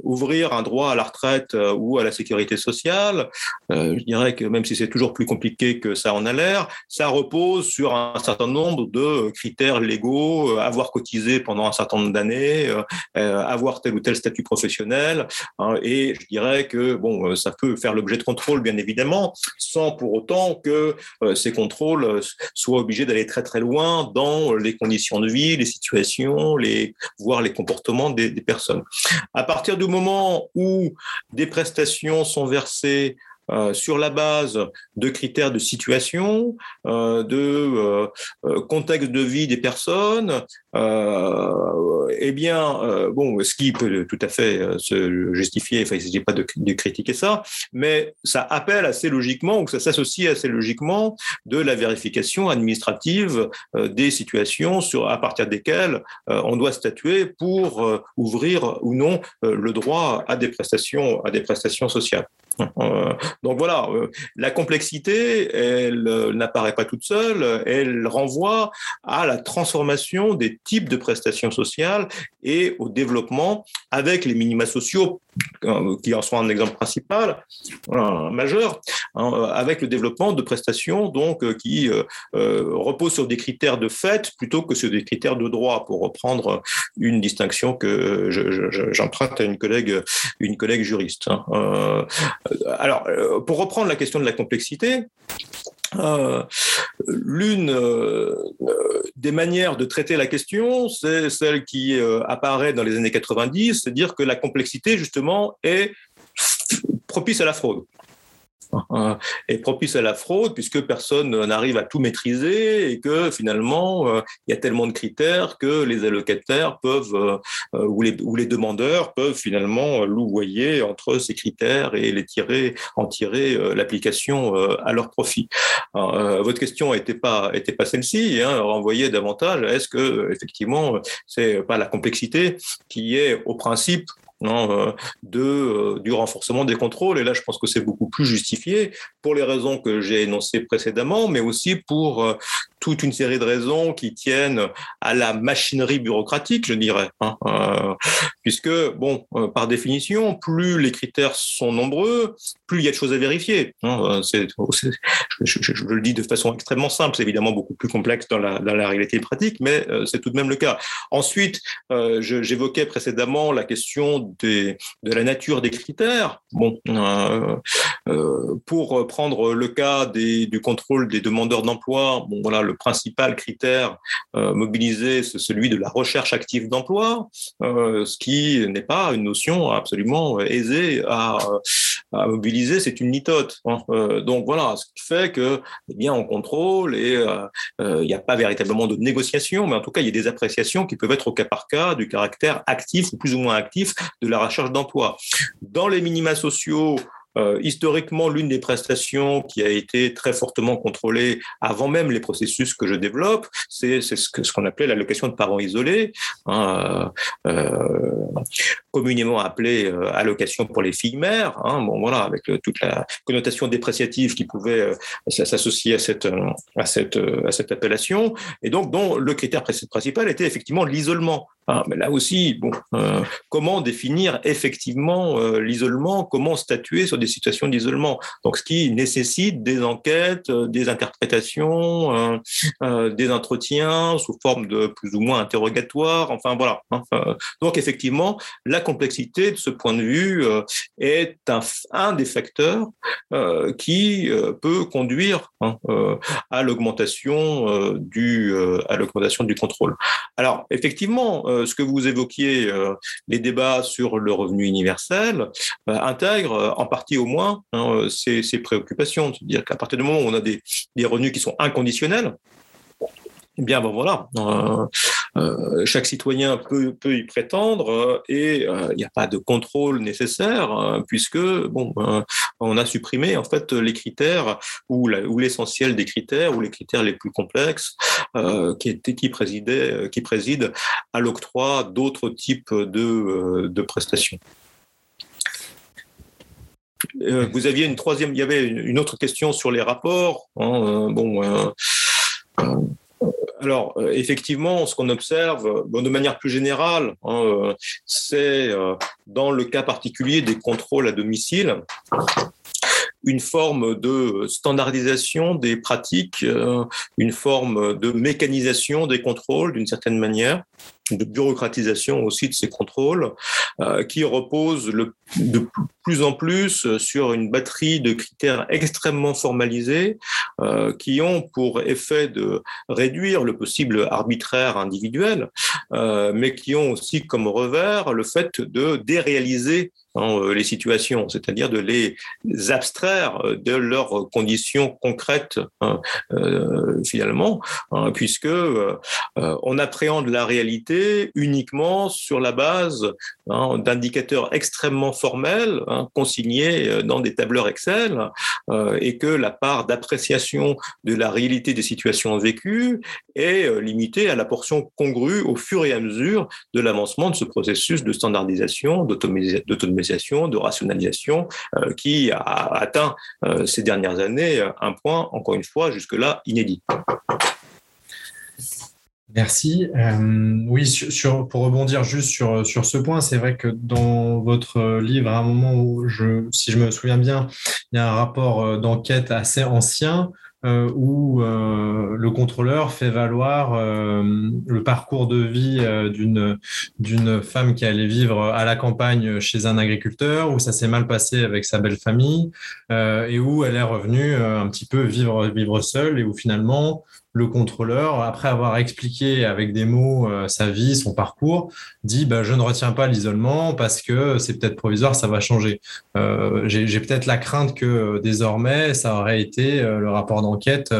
ouvrir un droit à la retraite ou à la sécurité sociale, je dirais que même si c'est toujours plus compliqué que ça en a l'air. Ça repose sur un certain nombre de critères légaux, euh, avoir cotisé pendant un certain nombre d'années, euh, euh, avoir tel ou tel statut professionnel. Hein, et je dirais que bon, ça peut faire l'objet de contrôles, bien évidemment, sans pour autant que ces contrôles soient obligés d'aller très très loin dans les conditions de vie, les situations, les, voire les comportements des, des personnes. À partir du moment où des prestations sont versées euh, sur la base de critères de situation, euh, de euh, contexte de vie des personnes, eh bien, bon, ce qui peut tout à fait se justifier, enfin, il ne s'agit pas de, critiquer ça, mais ça appelle assez logiquement, ou ça s'associe assez logiquement de la vérification administrative des situations à partir desquelles on doit statuer pour ouvrir ou non le droit à des prestations, à des prestations sociales. Euh, donc voilà, euh, la complexité, elle euh, n'apparaît pas toute seule, elle renvoie à la transformation des types de prestations sociales et au développement avec les minima sociaux, qui en sont un exemple principal, majeur, hein, avec le développement de prestations donc qui reposent sur des critères de fait plutôt que sur des critères de droit, pour reprendre une distinction que j'emprunte à une collègue, une collègue juriste. Hein. Euh, alors, euh, pour reprendre la question de la complexité, euh, l'une des manières de traiter la question, c'est celle qui apparaît dans les années 90, c'est dire que la complexité, justement, est propice à la fraude est propice à la fraude puisque personne n'arrive à tout maîtriser et que finalement euh, il y a tellement de critères que les allocataires peuvent euh, euh, ou, les, demandeurs peuvent finalement louvoyer entre ces critères et les tirer en tirer l'application à leur profit. votre question n'était pas celle-ci, hein, davantage. Est-ce que effectivement c'est pas la complexité qui est au principe euh, de, euh, du renforcement des contrôles. Et là, je pense que c'est beaucoup plus justifié pour les raisons que j'ai énoncées précédemment, mais aussi pour euh, toute une série de raisons qui tiennent à la machinerie bureaucratique, je dirais, hein, puisque, bon, par définition, plus les critères sont nombreux, plus il y a de choses à vérifier. Hein, c'est, je, le dis de façon extrêmement simple, c'est évidemment beaucoup plus complexe dans la réalité pratique, mais c'est tout de même le cas. Ensuite, j'évoquais précédemment la question de la nature des critères. Bon, euh, euh, pour prendre le cas du contrôle des demandeurs d'emploi, bon, voilà, le principal critère euh, mobilisé, c'est celui de la recherche active d'emploi, ce qui n'est pas une notion absolument aisée à, à mobiliser, c'est une litote. Hein. donc voilà, ce qui fait que, eh bien, on contrôle et il n'y a pas véritablement de négociation, mais en tout cas, il y a des appréciations qui peuvent être au cas par cas du caractère actif ou plus ou moins actif de la recherche d'emploi. Dans les minima sociaux, euh, historiquement, l'une des prestations qui a été très fortement contrôlée avant même les processus que je développe, c'est ce qu'on appelait l'allocation de parents isolés, hein, euh, euh, communément appelée allocation pour les filles mères. Hein, bon, voilà, avec toute la connotation dépréciative qui pouvait s'associer à cette appellation, et donc dont le critère principal était effectivement l'isolement. Hein, mais là aussi, bon, comment définir effectivement l'isolement Comment statuer sur des situations d'isolement. Donc, ce qui nécessite des enquêtes, euh, des interprétations, euh, euh, des entretiens sous forme de plus ou moins interrogatoires. Enfin, voilà. Hein. donc, effectivement, la complexité de ce point de vue est un, un des facteurs qui peut conduire hein, à l'augmentation du à l'augmentation du contrôle. Alors, effectivement, ce que vous évoquiez, les débats sur le revenu universel, intègrent en partie au moins hein, ces, préoccupations. C'est-à-dire qu'à partir du moment où on a des, revenus qui sont inconditionnels, eh bien, bon, voilà, euh, euh, chaque citoyen peut, peut y prétendre euh, et il n'y a pas de contrôle nécessaire puisque bon, on a supprimé en fait les critères ou l'essentiel des critères ou les critères les plus complexes qui, étaient, qui, présidaient, qui président à l'octroi d'autres types de, de prestations. Euh, vous aviez une troisième, il y avait une autre question sur les rapports. Hein, euh, bon, euh, alors, effectivement, ce qu'on observe, bon, de manière plus générale, hein, c'est dans le cas particulier des contrôles à domicile, une forme de standardisation des pratiques, une forme de mécanisation des contrôles d'une certaine manière de bureaucratisation aussi de ces contrôles, euh, qui repose le, de plus en plus sur une batterie de critères extrêmement formalisés, euh, qui ont pour effet de réduire le possible arbitraire individuel, euh, mais qui ont aussi comme revers le fait de déréaliser les situations, c'est-à-dire de les abstraire de leurs conditions concrètes hein, finalement, hein, puisque on appréhende la réalité uniquement sur la base hein, d'indicateurs extrêmement formels hein, consignés euh, dans des tableurs Excel euh, et que la part d'appréciation de la réalité des situations vécues est euh, limitée à la portion congrue au fur et à mesure de l'avancement de ce processus de standardisation, de rationalisation qui a atteint ces dernières années un point, encore une fois, jusque-là inédit. Merci. Euh, oui, pour rebondir juste sur, sur ce point, c'est vrai que dans votre livre, à un moment où, je, si je me souviens bien, il y a un rapport euh, d'enquête assez ancien euh, où euh, le contrôleur fait valoir euh, le parcours de vie d'une d'une femme qui allait vivre à la campagne chez un agriculteur, où ça s'est mal passé avec sa belle famille, et où elle est revenue un petit peu vivre vivre seule, et où finalement le contrôleur, après avoir expliqué avec des mots sa vie, son parcours, dit bah, je ne retiens pas l'isolement parce que c'est peut-être provisoire, ça va changer. J'ai peut-être la crainte que désormais ça aurait été le rapport enquête,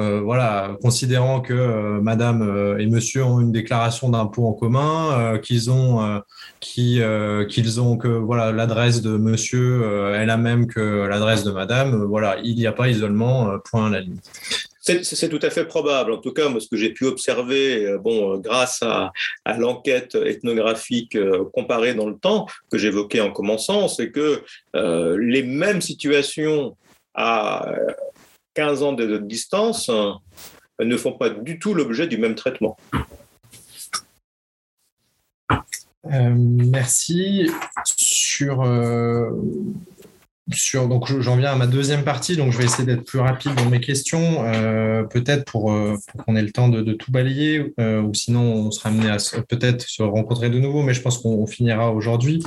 euh, voilà, considérant que euh, Madame euh, et Monsieur ont une déclaration d'impôt en commun, qu'ils ont, qui, qu'ils ont que voilà l'adresse de Monsieur est la même que l'adresse de Madame, voilà, il n'y a pas isolement, point à la ligne. C'est tout à fait probable. En tout cas, moi, ce que j'ai pu observer, bon, grâce à, l'enquête ethnographique comparée dans le temps que j'évoquais en commençant, c'est que les mêmes situations à 15 ans de distance ne font pas du tout l'objet du même traitement. Euh, merci. Sur, euh, sur donc j'en viens à ma deuxième partie, donc je vais essayer d'être plus rapide dans mes questions, euh, peut-être pour, qu'on ait le temps de, tout balayer, ou sinon on sera amené à peut-être se rencontrer de nouveau, mais je pense qu'on finira aujourd'hui.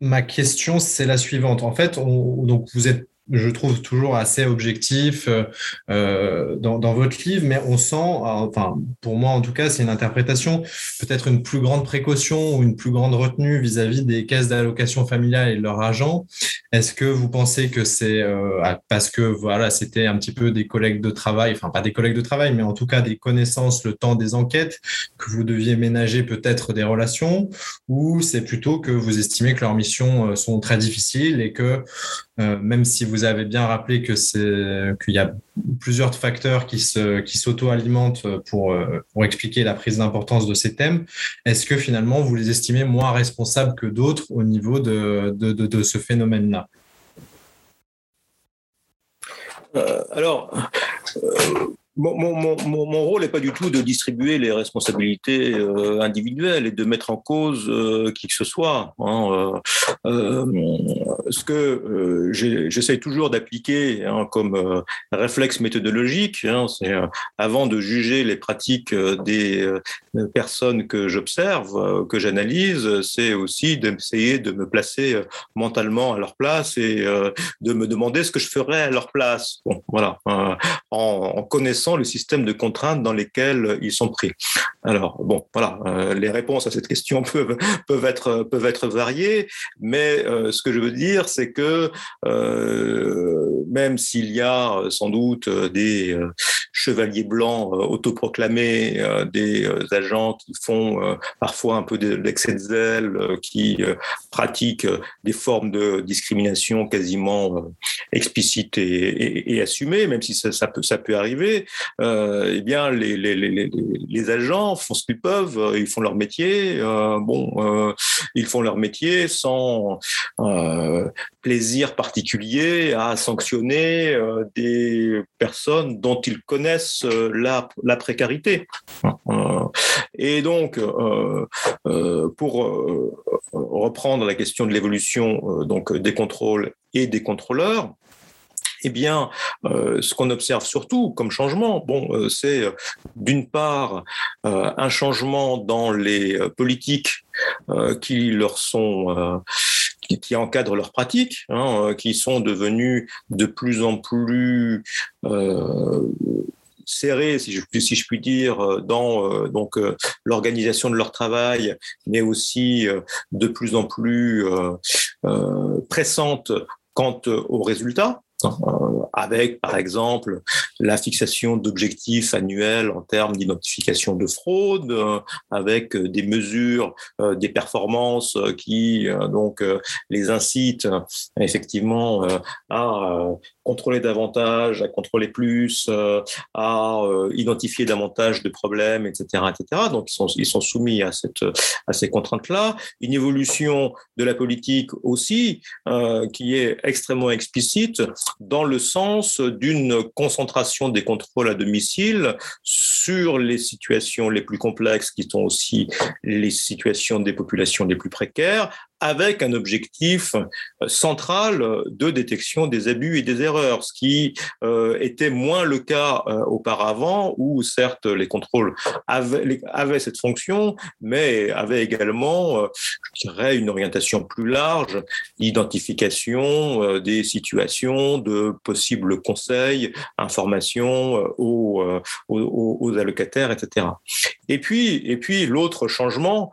ma question, c'est la suivante. En fait, donc vous êtes je trouve toujours assez objectif euh, euh, dans, votre livre, mais on sent, enfin pour moi en tout cas, c'est une interprétation, peut-être une plus grande précaution ou une plus grande retenue vis-à-vis des caisses d'allocation familiale et de leurs agents. Est-ce que vous pensez que c'est euh, parce que voilà, c'était un petit peu des collègues de travail, enfin pas des collègues de travail, mais en tout cas des connaissances, le temps des enquêtes, que vous deviez ménager peut-être des relations, ou c'est plutôt que vous estimez que leurs missions sont très difficiles et que même si vous avez bien rappelé que c'est qu'il y a plusieurs facteurs qui se qui s'auto-alimentent pour euh, pour expliquer la prise d'importance de ces thèmes. Est-ce que finalement vous les estimez moins responsables que d'autres au niveau de, de, de, ce phénomène-là? Euh, Alors, euh, mon, rôle n'est pas du tout de distribuer les responsabilités euh, individuelles et de mettre en cause euh, qui que ce soit. Hein, euh, ce que j'essaie toujours d'appliquer hein, comme réflexe méthodologique, hein, c'est avant de juger les pratiques des personnes que j'observe, que j'analyse, c'est aussi d'essayer de me placer mentalement à leur place et de me demander ce que je ferais à leur place. Bon, voilà, en connaissant le système de contraintes dans lesquels ils sont pris. Alors, bon, voilà, euh, les réponses à cette question peuvent, peuvent, être, peuvent être variées, mais euh, ce que je veux dire, c'est que euh, même s'il y a sans doute des chevaliers blancs autoproclamés, des agents qui font parfois un peu d'excès de zèle, qui pratiquent des formes de discrimination quasiment explicites et, assumées, même si ça, peut, ça peut arriver, euh, eh bien, les, agents font ce qu'ils peuvent, euh, ils font leur métier. Euh, bon, ils font leur métier sans plaisir particulier à sanctionner des personnes dont ils connaissent la, la précarité. et donc, pour reprendre la question de l'évolution donc des contrôles et des contrôleurs, eh bien, euh, ce qu'on observe surtout comme changement, bon, euh, c'est euh, d'une part un changement dans les politiques qui leur sont qui, encadrent leurs pratiques, hein, qui sont devenues de plus en plus serrées, si je, puis dire, dans l'organisation de leur travail, mais aussi de plus en plus pressantes quant aux résultats. Euh, avec par exemple la fixation d'objectifs annuels en termes d'identification de fraude, euh, avec des mesures, euh, des performances qui donc les incitent effectivement à contrôler davantage, à contrôler plus, à identifier davantage de problèmes, etc., etc. Donc ils sont, ils sont soumis à cette à ces contraintes-là. Une évolution de la politique aussi qui est extrêmement explicite dans le sens d'une concentration des contrôles à domicile sur les situations les plus complexes qui sont aussi les situations des populations les plus précaires, avec un objectif euh, central de détection des abus et des erreurs, ce qui euh, était moins le cas euh, auparavant, où certes les contrôles avaient, cette fonction, mais avaient également, je dirais, une orientation plus large, l'identification des situations, de possibles conseils, informations aux, aux, aux allocataires, etc. Et puis, et puis l'autre changement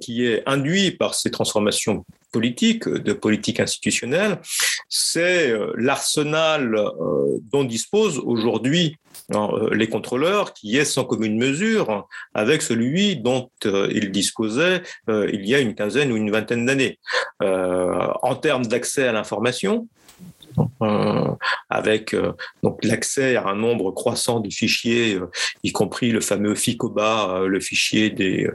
qui est induit par ces transformations transformation politique, de politique institutionnelle, c'est euh, l'arsenal euh, dont disposent aujourd'hui euh, les contrôleurs, qui est sans commune mesure avec celui dont ils disposaient il y a une quinzaine ou une vingtaine d'années. En termes d'accès à l'information, avec euh, donc l'accès à un nombre croissant de fichiers, euh, y compris le fameux FICOBA, le fichier des,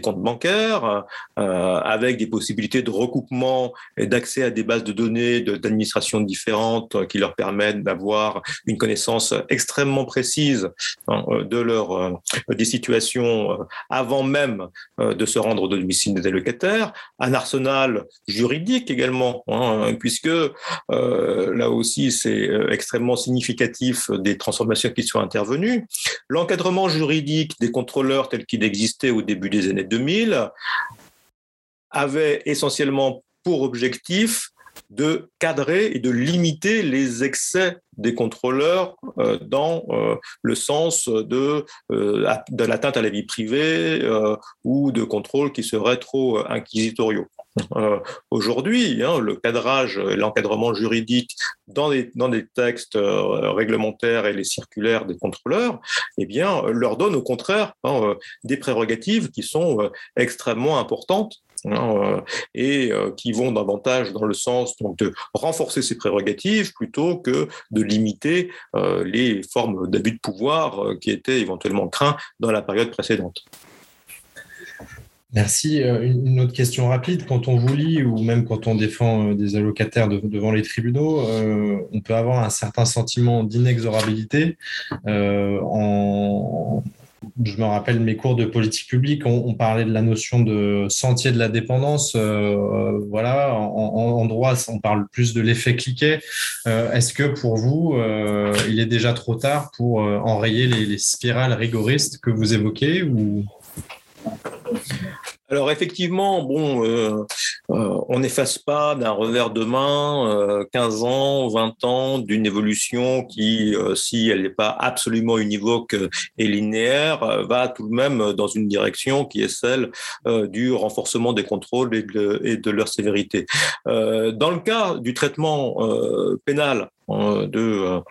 comptes bancaires, avec des possibilités de recoupement et d'accès à des bases de données d'administrations différentes qui leur permettent d'avoir une connaissance extrêmement précise hein, de leur des situations avant même de se rendre au domicile des allocataires, un arsenal juridique également, hein, puisque euh, là aussi c'est euh, extrêmement significatif des transformations qui sont intervenues. L'encadrement juridique des contrôleurs tel qu'il existait au début des années 2000 avait essentiellement pour objectif de cadrer et de limiter les excès des contrôleurs euh, dans euh, le sens de, euh, de l'atteinte à la vie privée ou de contrôles qui seraient trop inquisitoriaux. Aujourd'hui, hein, le cadrage et l'encadrement juridique dans des, dans des textes réglementaires et les circulaires des contrôleurs, eh bien, leur donne au contraire hein, des prérogatives qui sont extrêmement importantes Hein, et qui vont davantage dans le sens de renforcer ses prérogatives plutôt que de limiter euh, les formes d'abus de pouvoir euh, qui étaient éventuellement craints dans la période précédente. Merci. Euh, une autre question rapide. Quand on vous lit ou même quand on défend des allocataires devant les tribunaux, on peut avoir un certain sentiment d'inexorabilité je me rappelle mes cours de politique publique, on, parlait de la notion de sentier de la dépendance. Euh, voilà, en, droit, on parle plus de l'effet cliquet. Euh, est-ce que pour vous, euh, il est déjà trop tard pour enrayer les, les, spirales rigoristes que vous évoquez ou alors effectivement, bon, euh, euh, on n'efface pas d'un revers de main euh, 15 ans, 20 ans d'une évolution qui, euh, si elle n'est pas absolument univoque et linéaire, va tout de même dans une direction qui est celle du renforcement des contrôles et de, leur sévérité. dans le cas du traitement pénal, euh, de,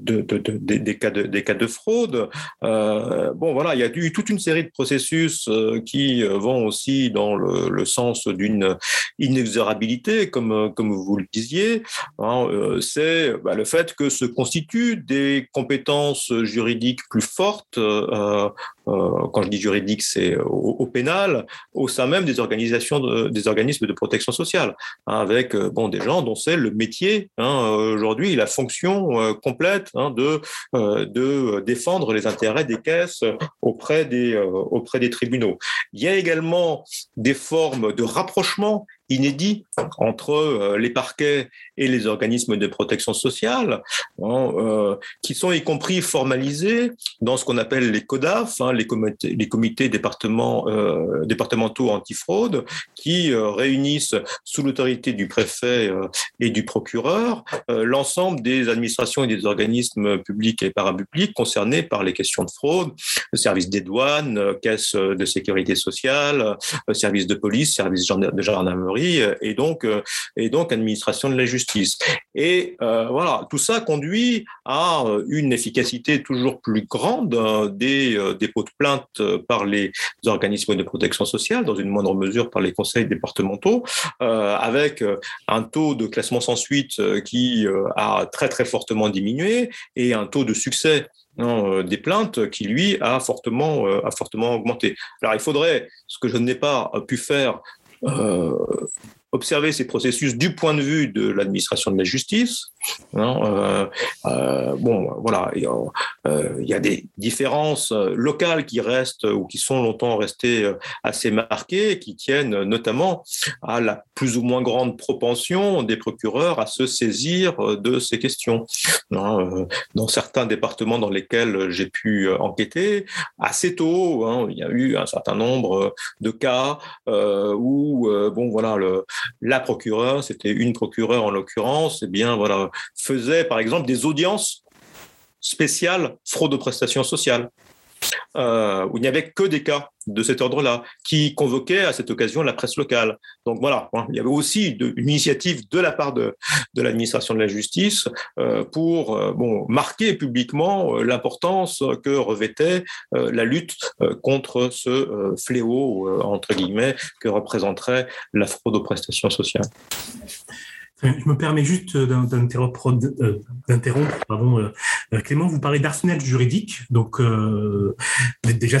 de, de, des, cas de, des cas de fraude. Euh, bon, voilà, il y a eu toute une série de processus euh, qui vont aussi dans le, sens d'une inexorabilité, comme, comme vous le disiez. Hein, c'est bah, le fait que se constituent des compétences juridiques plus fortes euh, quand je dis juridique, c'est au, pénal, au sein même des organisations, des organismes de protection sociale, hein, avec euh, bon des gens dont c'est le métier hein, aujourd'hui, la fonction euh, complète hein, de de défendre les intérêts des caisses auprès des auprès des tribunaux. Il y a également des formes de rapprochement inédit entre euh, les parquets et les organismes de protection sociale, hein, euh, qui sont y compris formalisés dans ce qu'on appelle les CODAF, hein, les, comités, euh, départementaux antifraude, qui réunissent sous l'autorité du préfet et du procureur l'ensemble des administrations et des organismes publics et parapublics concernés par les questions de fraude, le service des douanes, caisse de sécurité sociale, service de police, service de gendarmerie, euh, et donc, euh, et donc administration de la justice. Et euh, voilà, tout ça conduit à une efficacité toujours plus grande des dépôts de plainte par les organismes de protection sociale, dans une moindre mesure par les conseils départementaux, avec un taux de classement sans suite qui a très très fortement diminué et un taux de succès des plaintes qui, lui, a fortement, a fortement augmenté. Alors, il faudrait, ce que je n'ai pas pu faire observer ces processus du point de vue de l'administration de la justice. Hein, euh, euh, bon, voilà, il y, a des différences locales qui restent ou qui sont longtemps restées assez marquées, qui tiennent notamment à la plus ou moins grande propension des procureurs à se saisir de ces questions. Hein, dans certains départements dans lesquels j'ai pu enquêter, assez tôt, hein, il y a eu un certain nombre de cas où euh, bon voilà la procureure, c'était une procureure en l'occurrence, et eh bien voilà faisait par exemple des audiences spéciales fraude aux prestations sociales. Euh, où il n'y avait que des cas de cet ordre-là, qui convoquaient à cette occasion la presse locale. Donc voilà, hein, il y avait aussi une initiative de la part de, l'administration de la justice euh, pour euh, marquer publiquement l'importance que revêtait la lutte contre ce fléau, entre guillemets, que représenterait la fraude aux prestations sociales. Je me permets juste d'interrompre, pardon, Clément, vous parlez d'arsenal juridique. Donc, déjà,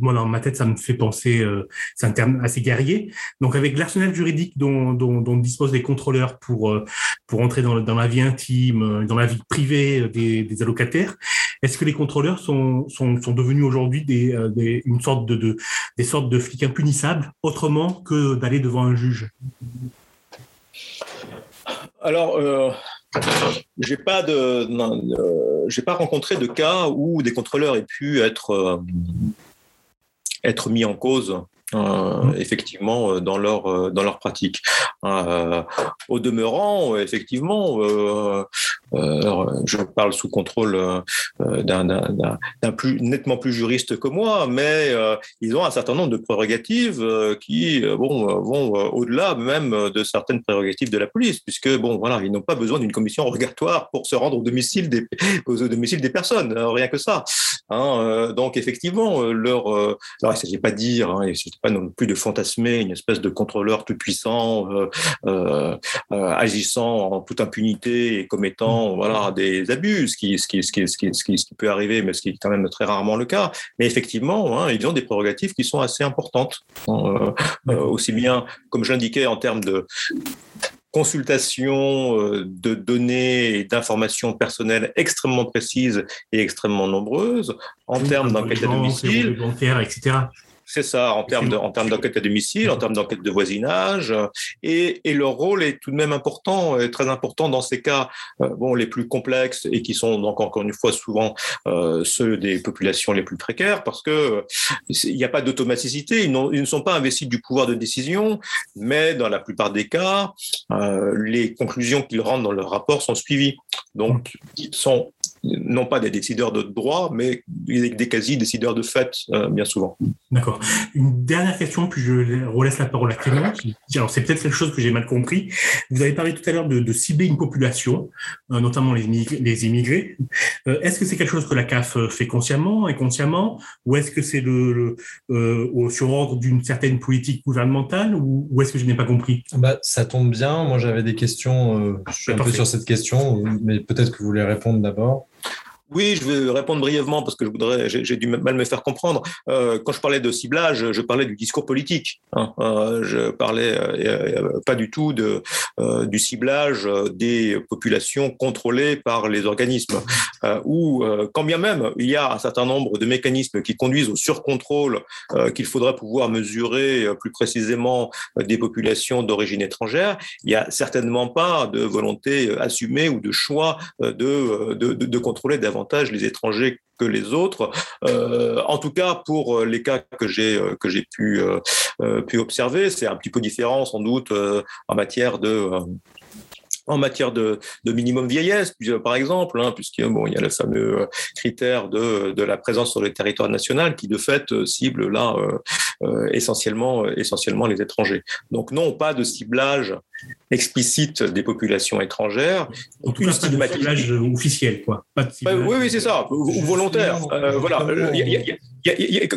moi, dans ma tête, ça me fait penser, c'est un terme assez guerrier. Donc, avec l'arsenal juridique dont, disposent les contrôleurs pour, pour entrer dans, la vie intime, dans la vie privée des, allocataires, est-ce que les contrôleurs sont, sont, sont devenus aujourd'hui des, une sorte de, des sortes de flics impunissables autrement que d'aller devant un juge? Alors, euh, j'ai pas de, j'ai pas rencontré de cas où des contrôleurs aient pu être euh, être mis en cause euh, mmh. effectivement euh, dans leur euh, dans leur pratique. au demeurant, effectivement, je parle sous contrôle d'un plus nettement plus juriste que moi, mais ils ont un certain nombre de prérogatives qui bon vont au-delà même de certaines prérogatives de la police, puisque bon voilà, ils n'ont pas besoin d'une commission rogatoire pour se rendre au domicile des au domicile des personnes, rien que ça. Hein, donc effectivement, leur alors il s'agit pas de dire, hein, pas non plus de fantasmer une espèce de contrôleur tout puissant euh, euh, euh, agissant en toute impunité et commettant mm. voilà des abus, ce qui, ce qui, ce qui, ce qui, ce qui, peut arriver, mais ce qui est quand même très rarement le cas. Mais effectivement, hein, ils ont des prérogatives qui sont assez importantes, aussi bien, comme je l'indiquais, en termes de consultation de données et d'informations personnelles extrêmement précises et extrêmement nombreuses, en termes d'enquête à domicile, etc. C'est ça, en termes, de, en termes d'enquête à domicile, en termes d'enquête de voisinage. Et, et, leur rôle est tout de même important, très important dans ces cas euh, bon, les plus complexes et qui sont donc encore une fois souvent euh, ceux des populations les plus précaires parce que il n'y a pas d'automaticité, ils, ils, ne sont pas investis du pouvoir de décision, mais dans la plupart des cas, euh, les conclusions qu'ils rendent dans leur rapport sont suivies. Donc, ils sont non pas des décideurs de droit, mais des quasi-décideurs de fait, euh, bien souvent. D'accord. Une dernière question, puis je relaisse la parole à Clément. Alors, c'est peut-être quelque chose que j'ai mal compris. Vous avez parlé tout à l'heure de, cibler une population, euh, notamment les, les immigrés. Euh, est-ce que c'est quelque chose que la CAF fait consciemment, inconsciemment, ou est-ce que c'est le, sur ordre d'une certaine politique gouvernementale, ou, est-ce que je n'ai pas compris? Bah, Ça tombe bien. Moi, j'avais des questions un peu sur cette question, mais peut-être que vous voulez répondre d'abord. Oui, je vais répondre brièvement parce que je voudrais, j'ai du mal me faire comprendre. Euh, quand je parlais de ciblage, je parlais du discours politique. Hein. Euh, je parlais euh, pas du tout de, du ciblage des populations contrôlées par les organismes. ou quand bien même il y a un certain nombre de mécanismes qui conduisent au surcontrôle qu'il faudrait pouvoir mesurer plus précisément des populations d'origine étrangère, il n'y a certainement pas de volonté assumée ou de choix de, de, de contrôler davantage les étrangers que les autres. Euh, en tout cas, pour euh, les cas que j'ai euh, que j'ai pu pu observer, c'est un petit peu différent sans doute en matière de en matière de, minimum vieillesse, par exemple, hein, puisqu'il bon, il y a le fameux critère de, de, la présence sur le territoire national qui, de fait, cible là essentiellement, essentiellement les étrangers. Donc non, pas de ciblage explicite des populations étrangères. En tout cas, pas de ciblage officiel, quoi. oui, oui, c'est ça, ou volontaire. voilà.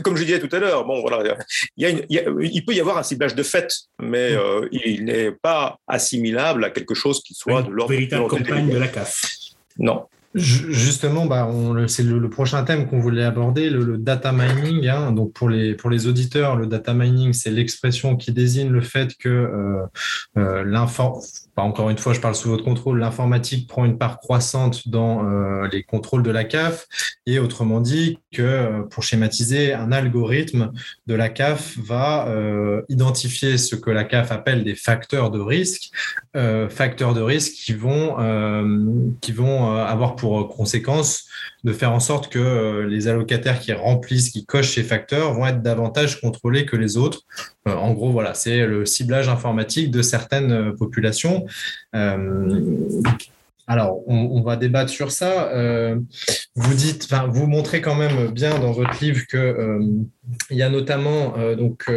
Comme je disais tout à l'heure, bon, voilà, il, peut y avoir un ciblage de fait, mais mm. euh, il n'est pas assimilable à quelque chose qui soit de l'ordre véritable campagne de la CAF. Non. Justement, bah, c'est le, prochain thème qu'on voulait aborder, le, data mining. Hein. Donc pour les, pour les auditeurs, le data mining, c'est l'expression qui désigne le fait que euh, euh, encore une fois, je parle sous votre contrôle, l'informatique prend une part croissante dans euh, les contrôles de la CAF. Et autrement dit, que euh, pour schématiser, un algorithme de la CAF va euh, identifier ce que la CAF appelle des facteurs de risque, facteurs de risque qui vont, qui vont avoir pour conséquence de faire en sorte que les allocataires qui remplissent, qui cochent ces facteurs vont être davantage contrôlés que les autres. en gros, voilà, c'est le ciblage informatique de certaines populations euh, alors, on, va débattre sur ça. Euh, vous dites, vous montrez quand même bien dans votre livre que euh, il y a notamment donc,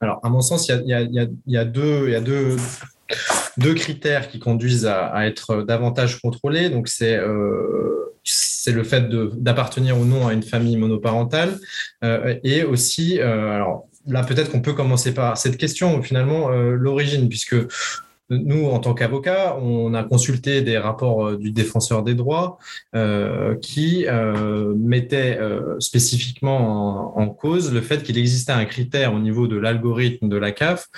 alors à mon sens, il y a, deux, il y a deux, deux critères qui conduisent à, être davantage contrôlés. Donc, c'est c'est le fait d'appartenir ou non à une famille monoparentale et aussi, alors là peut-être qu'on peut commencer par cette question finalement l'origine puisque nous, en tant qu'avocats, on a consulté des rapports du défenseur des droits qui mettaient spécifiquement en, cause le fait qu'il existait un critère au niveau de l'algorithme de la CAF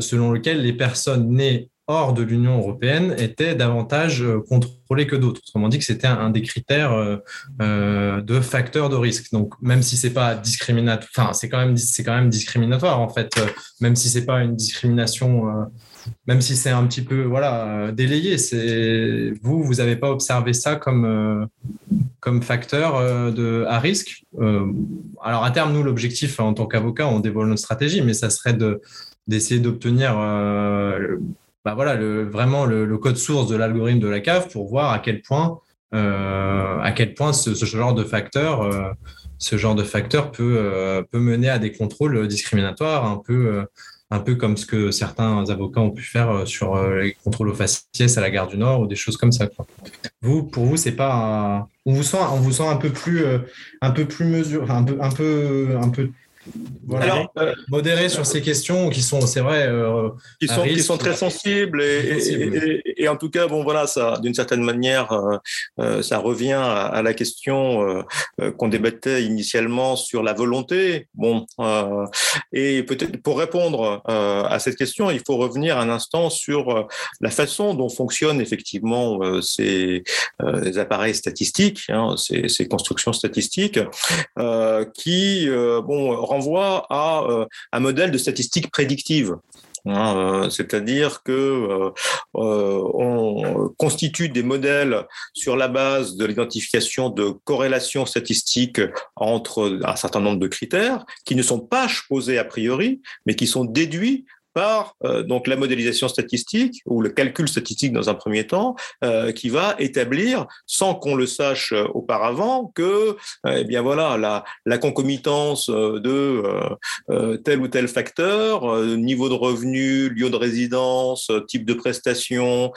selon lequel les personnes nées hors de l'Union européenne étaient davantage euh, contrôlés que d'autres. Autrement dit, que c'était un, des critères euh, euh, de facteurs de risque. Donc, même si c'est pas discriminatoire, enfin, c'est quand même c'est quand même discriminatoire en fait, même si c'est pas une discrimination. Même si c'est un petit peu voilà délayé, c'est vous vous n'avez pas observé ça comme comme facteur de à risque. alors à terme nous l'objectif en tant qu'avocat on dévoile notre stratégie, mais ça serait de d'essayer d'obtenir bah voilà, le, vraiment le, code source de l'algorithme de la cave pour voir à quel point, euh, à quel point ce, genre de facteur, euh, ce genre de facteur peut, euh, peut mener à des contrôles discriminatoires, un peu, un peu comme ce que certains avocats ont pu faire sur les contrôles aux faciès à la gare du Nord ou des choses comme ça. Vous, pour vous, c'est pas, on vous sent, on vous sent un peu plus, un peu plus mesure, un peu, un peu, un peu alors, euh, modéré sur ces questions qui sont, c'est vrai, euh, qui sont, qui sont très sensibles et, et, en tout cas, bon voilà, ça, d'une certaine manière, euh, ça revient à, la question qu'on débattait initialement sur la volonté. Bon, et peut-être pour répondre à cette question, il faut revenir un instant sur la façon dont fonctionnent effectivement ces, appareils statistiques, hein, ces, ces, constructions statistiques, qui bon renvoie à euh, un modèle de statistique prédictive. Hein, euh, c'est-à-dire que euh, on constitue des modèles sur la base de l'identification de corrélations statistiques entre un certain nombre de critères qui ne sont pas posés a priori, mais qui sont déduits par euh, donc la modélisation statistique ou le calcul statistique dans un premier temps, euh, qui va établir, sans qu'on le sache euh, auparavant, que eh bien voilà la, concomitance de tel ou tel facteur, niveau de revenu, lieu de résidence, type de prestation,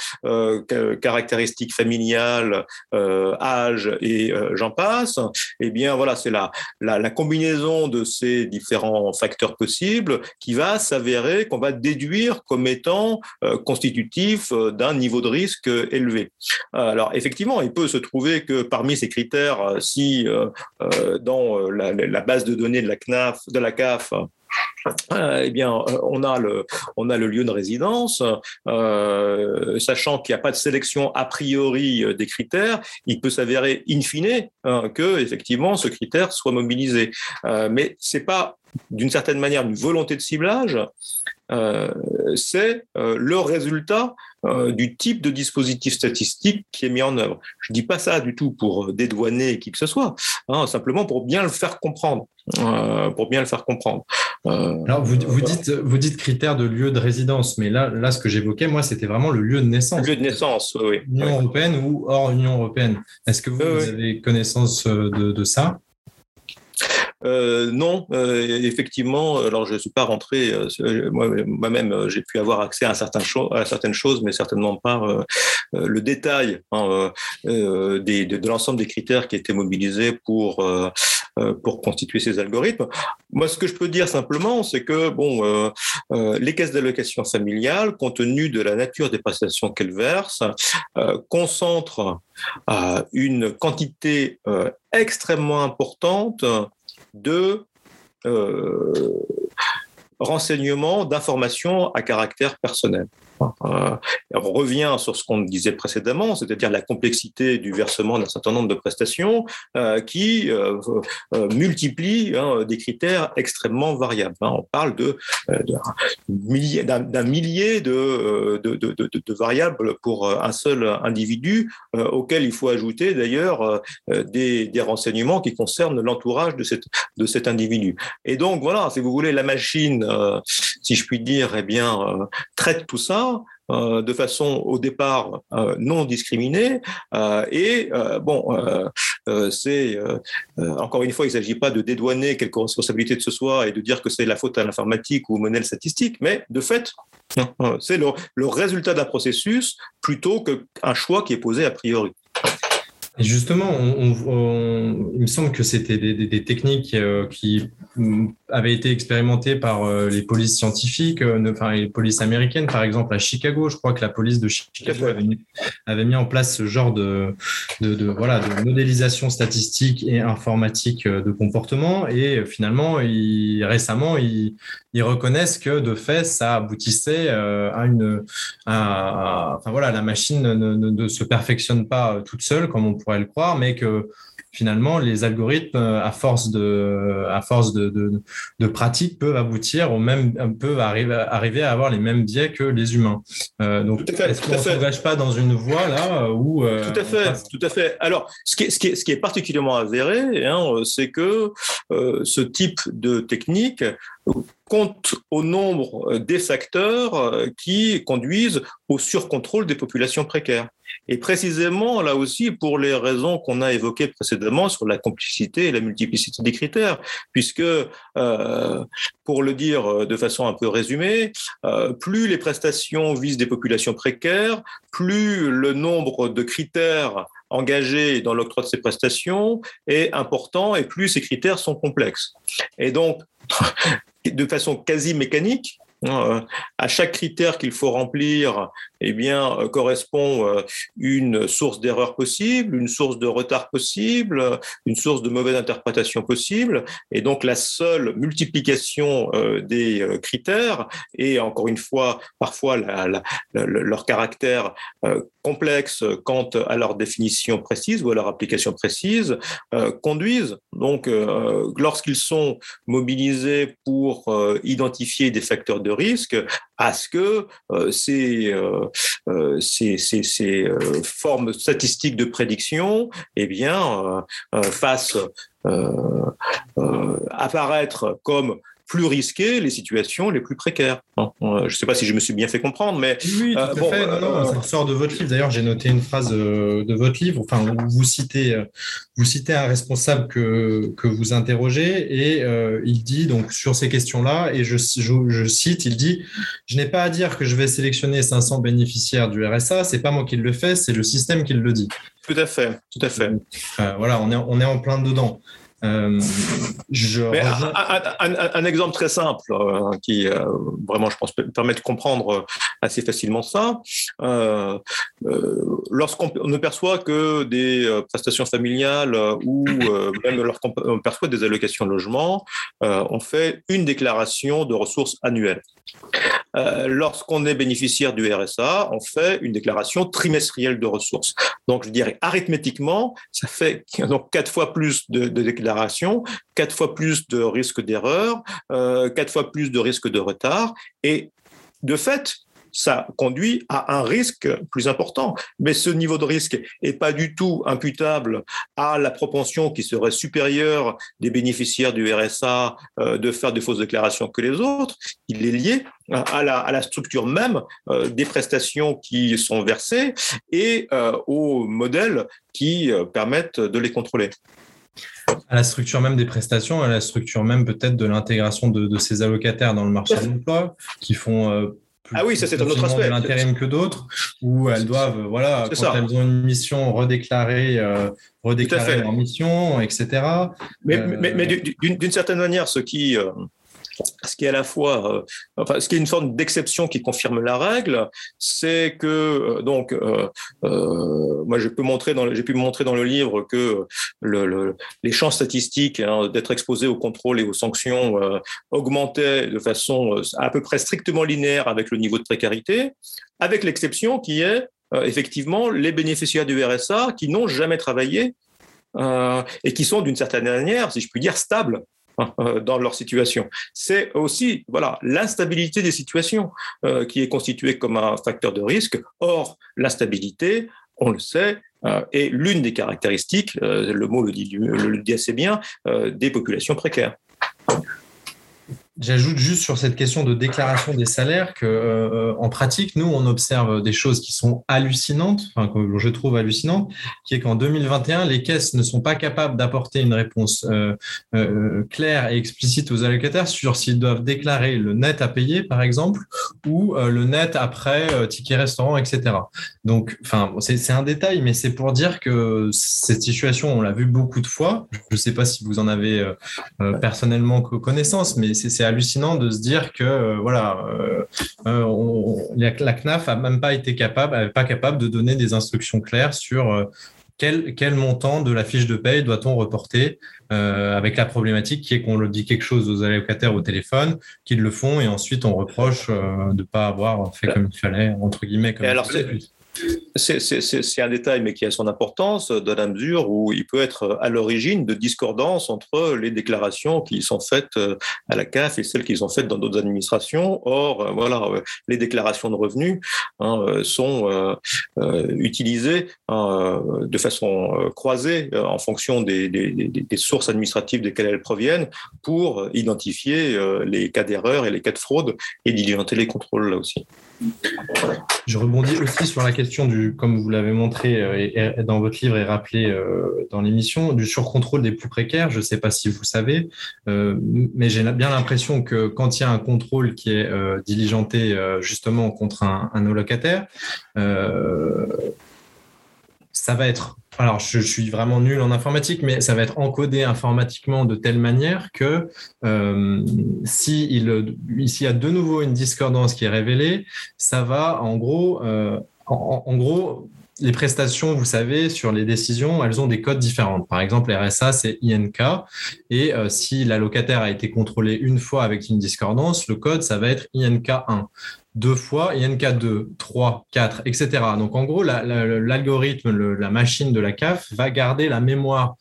caractéristiques familiales, âge et j'en passe. Eh bien voilà, c'est la, la, combinaison de ces différents facteurs possibles qui va s'avérer va déduire comme étant euh, constitutif euh, d'un niveau de risque élevé. Alors effectivement, il peut se trouver que parmi ces critères, euh, si dans la, base de données de la CNAF, de la CAF, eh bien, on a le, on a le lieu de résidence, sachant qu'il n'y a pas de sélection a priori des critères, il peut s'avérer in fine que effectivement ce critère soit mobilisé. mais c'est pas d'une certaine manière une volonté de ciblage, euh, c'est euh, le résultat euh, du type de dispositif statistique qui est mis en œuvre. Je ne dis pas ça du tout pour dédouaner qui que ce soit, hein, simplement pour bien le faire comprendre. pour bien le faire comprendre. Alors vous, vous, dites, vous dites critères de lieu de résidence, mais là, là ce que j'évoquais, moi, c'était vraiment le lieu de naissance. Le lieu de naissance, oui. Union européenne ou hors Union européenne. Est-ce que vous, avez connaissance de, de ça? Euh, non, euh, effectivement, alors je ne suis pas rentré, euh, moi-même j'ai pu avoir accès à, certaines choses, mais certainement pas le détail hein, de, l'ensemble des critères qui étaient mobilisés pour, pour constituer ces algorithmes. Moi, ce que je peux dire simplement, c'est que bon, les caisses d'allocation familiale, compte tenu de la nature des prestations qu'elles versent, concentrent une quantité extrêmement importante de euh, renseignements, d'informations à caractère personnel. Euh, on revient sur ce qu'on disait précédemment, c'est-à-dire la complexité du versement d'un certain nombre de prestations euh, qui euh, multiplie hein, des critères extrêmement variables. Hein. On parle d'un millier, de, variables pour un seul individu, auquel il faut ajouter d'ailleurs des, renseignements qui concernent l'entourage de, de cet individu. Et donc voilà, si vous voulez, la machine, si je puis dire, eh bien, traite tout ça euh, de façon au départ euh, non discriminée. Euh, et bon, c'est encore une fois, il ne s'agit pas de dédouaner quelque responsabilité de ce soit et de dire que c'est la faute à l'informatique ou au modèle statistique, mais de fait, c'est le, résultat d'un processus plutôt qu'un choix qui est posé a priori. Justement, il me semble que c'était des, techniques euh, qui avaient été expérimentées par euh, les polices scientifiques, euh, enfin les polices américaines, par exemple à Chicago. Je crois que la police de Chicago avait mis, en place ce genre de, de, voilà, de modélisation statistique et informatique de comportement. Et finalement, récemment, ils, reconnaissent que de fait, ça aboutissait à une, enfin voilà, la machine ne, ne se perfectionne pas toute seule comme on pourrait le croire, mais que finalement, les algorithmes, à force de, à force de, de, pratique, peuvent aboutir au même, peuvent arriver, arriver à avoir les mêmes biais que les humains. Euh, donc, est-ce qu'on ne s'engage pas dans une voie là où euh, Tout à fait, tout à fait. Alors, ce qui est, ce qui est, ce qui est particulièrement avéré, hein, c'est que euh, ce type de technique compte au nombre des facteurs qui conduisent au surcontrôle des populations précaires. Et précisément, là aussi, pour les raisons qu'on a évoquées précédemment sur la complicité et la multiplicité des critères, puisque, euh, pour le dire de façon un peu résumée, euh, plus les prestations visent des populations précaires, plus le nombre de critères engagés dans l'octroi de ces prestations est important et plus ces critères sont complexes. Et donc, de façon quasi mécanique, euh, à chaque critère qu'il faut remplir, eh bien, euh, correspond euh, une source d'erreur possible, une source de retard possible, une source de mauvaise interprétation possible. Et donc, la seule multiplication des critères et encore une fois, parfois leur caractère complexe quant à leur définition précise ou à leur application précise, conduisent donc, lorsqu'ils sont mobilisés pour identifier des facteurs de risque à ce que euh, ces, euh, euh, ces, ces, ces, formes statistiques de prédiction eh bien, fassent apparaître comme plus risquées les situations les plus précaires. Je ne sais pas si je me suis bien fait comprendre, mais oui, tout à fait. ça ressort de votre livre. D'ailleurs, j'ai noté une phrase de votre livre. Enfin, vous citez, vous citez un responsable que, que vous interrogez et il dit donc sur ces questions-là et je, je, cite, il dit je n'ai pas à dire que je vais sélectionner 500 bénéficiaires du RSA, c'est pas moi qui le fais, c'est le système qui le dit. Tout à fait, tout à fait. voilà, on est, on est en plein dedans. Euh, un, exemple très simple euh, qui euh, vraiment, je pense, permet de comprendre assez facilement ça. Lorsqu'on ne perçoit que des prestations familiales ou même lorsqu'on perçoit des allocations de logement, on fait une déclaration de ressources annuelles. Lorsqu'on est bénéficiaire du RSA, on fait une déclaration trimestrielle de ressources. Donc, je dirais arithmétiquement, ça fait donc quatre fois plus de, de déclarations quatre fois plus de risques d'erreur, euh, quatre fois plus de risques de retard. Et de fait, ça conduit à un risque plus important. Mais ce niveau de risque n'est pas du tout imputable à la propension qui serait supérieure des bénéficiaires du RSA euh, de faire de fausses déclarations que les autres. Il est lié à la, structure même euh, des prestations qui sont versées et aux modèles qui permettent de les contrôler à la structure même des prestations, à la structure même peut-être de l'intégration de, ces allocataires dans le marché de l'emploi, qui font euh, plus, ah oui, ça c'est un autre aspect. de l'intérim que d'autres, où elles doivent, voilà, quand elles ont une mission, redéclarer, euh, redéclarer leur mission, etc. Mais, mais, mais euh, d'une certaine manière, ce qui ce qui est à la fois, euh, enfin, ce qui est une forme d'exception qui confirme la règle, c'est que euh, donc, euh, moi, j'ai pu montrer dans, le livre que le, les champs statistiques hein, d'être exposés au contrôle et aux sanctions augmentaient de façon à peu près strictement linéaire avec le niveau de précarité, avec l'exception qui est effectivement les bénéficiaires du RSA qui n'ont jamais travaillé et qui sont d'une certaine manière, si je puis dire, stables dans leur situation. C'est aussi voilà l'instabilité des situations euh, qui est constituée comme un facteur de risque. Or, l'instabilité, on le sait, euh, est l'une des caractéristiques, le mot le dit, le dit assez bien, des populations précaires. J'ajoute juste sur cette question de déclaration des salaires que, euh, en pratique, nous, on observe des choses qui sont hallucinantes, enfin, que je trouve hallucinantes, qui est qu'en 2021, les caisses ne sont pas capables d'apporter une réponse euh, euh, claire et explicite aux allocataires sur s'ils doivent déclarer le net à payer, par exemple, ou le net après ticket restaurant, etc. Donc, enfin, c'est un détail, mais c'est pour dire que cette situation, on l'a vu beaucoup de fois. Je ne sais pas si vous en avez personnellement connaissance, mais c'est hallucinant de se dire que euh, voilà, euh, euh, la, CNAF a même pas été capable, pas capable de donner des instructions claires sur quel, quel, montant de la fiche de paye doit-on reporter avec la problématique qui est qu'on le dit quelque chose aux allocataires au téléphone, qu'ils le font et ensuite on reproche de ne pas avoir fait comme il fallait, entre guillemets. Comme alors, c'est un détail, mais qui a son importance dans la mesure où il peut être à l'origine de discordances entre les déclarations qui sont faites euh, à la CAF et celles qui sont faites dans d'autres administrations. Or, euh, voilà, euh, les déclarations de revenus hein, sont utilisées hein, de façon croisée en fonction des, sources administratives desquelles elles proviennent pour identifier les cas d'erreur et les cas de fraude et diligenter les contrôles là aussi. Je rebondis aussi sur la question du, comme vous l'avez montré euh, dans votre livre et rappelé euh, dans l'émission, du surcontrôle des plus précaires. Je ne sais pas si vous savez, euh, mais j'ai bien l'impression que quand il y a un contrôle qui est diligenté justement contre un, un locataire, ça va être alors je, suis vraiment nul en informatique, mais ça va être encodé informatiquement de telle manière que s'il y a de nouveau une discordance qui est révélée, ça va en gros, en, gros, les prestations, vous savez, sur les décisions, elles ont des codes différents. Par exemple, RSA, c'est INK. Et euh, si la locataire a été contrôlée une fois avec une discordance, le code, ça va être INK1 deux fois, INK2, 3, 4, etc. Donc en gros, l'algorithme, la, machine de la CAF va garder la mémoire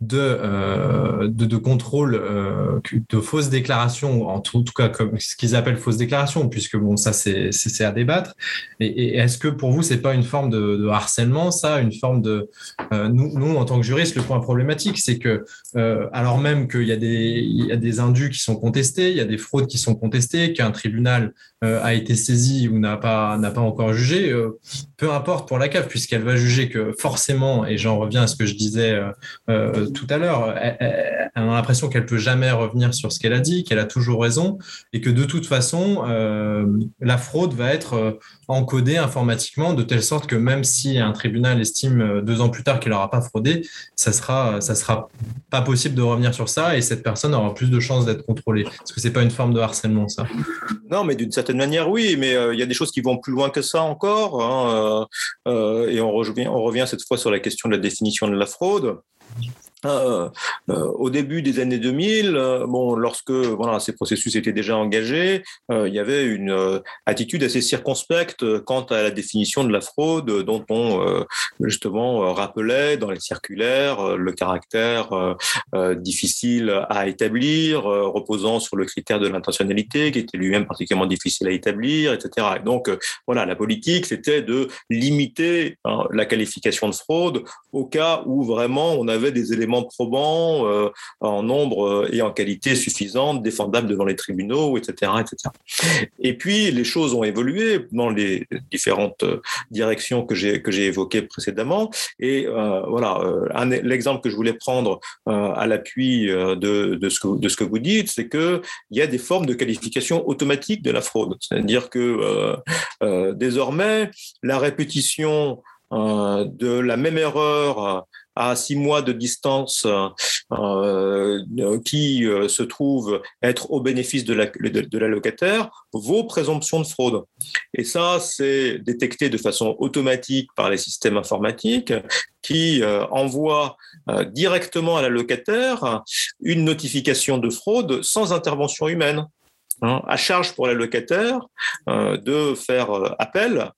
de, euh, de, contrôle euh, de fausses déclarations, en tout, cas comme ce qu'ils appellent fausses déclarations, puisque bon, ça c'est à débattre. Et, est-ce que pour vous, c'est pas une forme de, harcèlement, ça, une forme de... Euh, nous, en tant que juristes, le point problématique, c'est que alors même qu'il y, a des, y a des indus qui sont contestés, il y a des fraudes qui sont contestées, qu'un tribunal a été saisi ou n'a pas, n'a pas encore jugé, euh, peu importe pour la CAF, puisqu'elle va juger que forcément, et j'en reviens à ce que je disais euh, euh, tout à l'heure, elle, a l'impression qu'elle peut jamais revenir sur ce qu'elle a dit, qu'elle a toujours raison, et que de toute façon, la fraude va être encodée informatiquement de telle sorte que même si un tribunal estime deux ans plus tard qu'elle n'aura pas fraudé, ça sera, ça sera pas possible de revenir sur ça, et cette personne aura plus de chances d'être contrôlée. Est-ce que pas une forme de harcèlement, ça Non, mais d'une certaine manière, oui, mais euh, il y a des choses qui vont plus loin que ça encore. Hein, euh, euh, et on revient cette fois sur la question de la définition de la fraude. Euh, euh, au début des années 2000, euh, bon, lorsque voilà, ces processus étaient déjà engagés, il y avait une attitude assez circonspecte quant à la définition de la fraude, dont on justement rappelait dans les circulaires le caractère difficile à établir, reposant sur le critère de l'intentionnalité, qui était lui-même particulièrement difficile à établir, etc. Et donc voilà, la politique, c'était de limiter hein, la qualification de fraude au cas où vraiment on avait des éléments probants euh, en nombre euh, et en qualité suffisante, défendables devant les tribunaux, etc., etc. Et puis les choses ont évolué dans les différentes euh, directions que j'ai que j'ai évoquées précédemment. Et voilà, l'exemple que je voulais prendre à l'appui de, de, ce que, de ce que vous dites, c'est que il y a des formes de qualification automatique de la fraude, c'est-à-dire que désormais la répétition de la même erreur à six mois de distance euh, qui euh, se trouve être au bénéfice de la, de, la locataire vaut présomption de fraude. Et ça, c'est détecté de façon automatique par les systèmes informatiques qui euh, envoient directement à la locataire une notification de fraude sans intervention humaine. Hein, à charge pour la locataire euh, de faire euh, appel,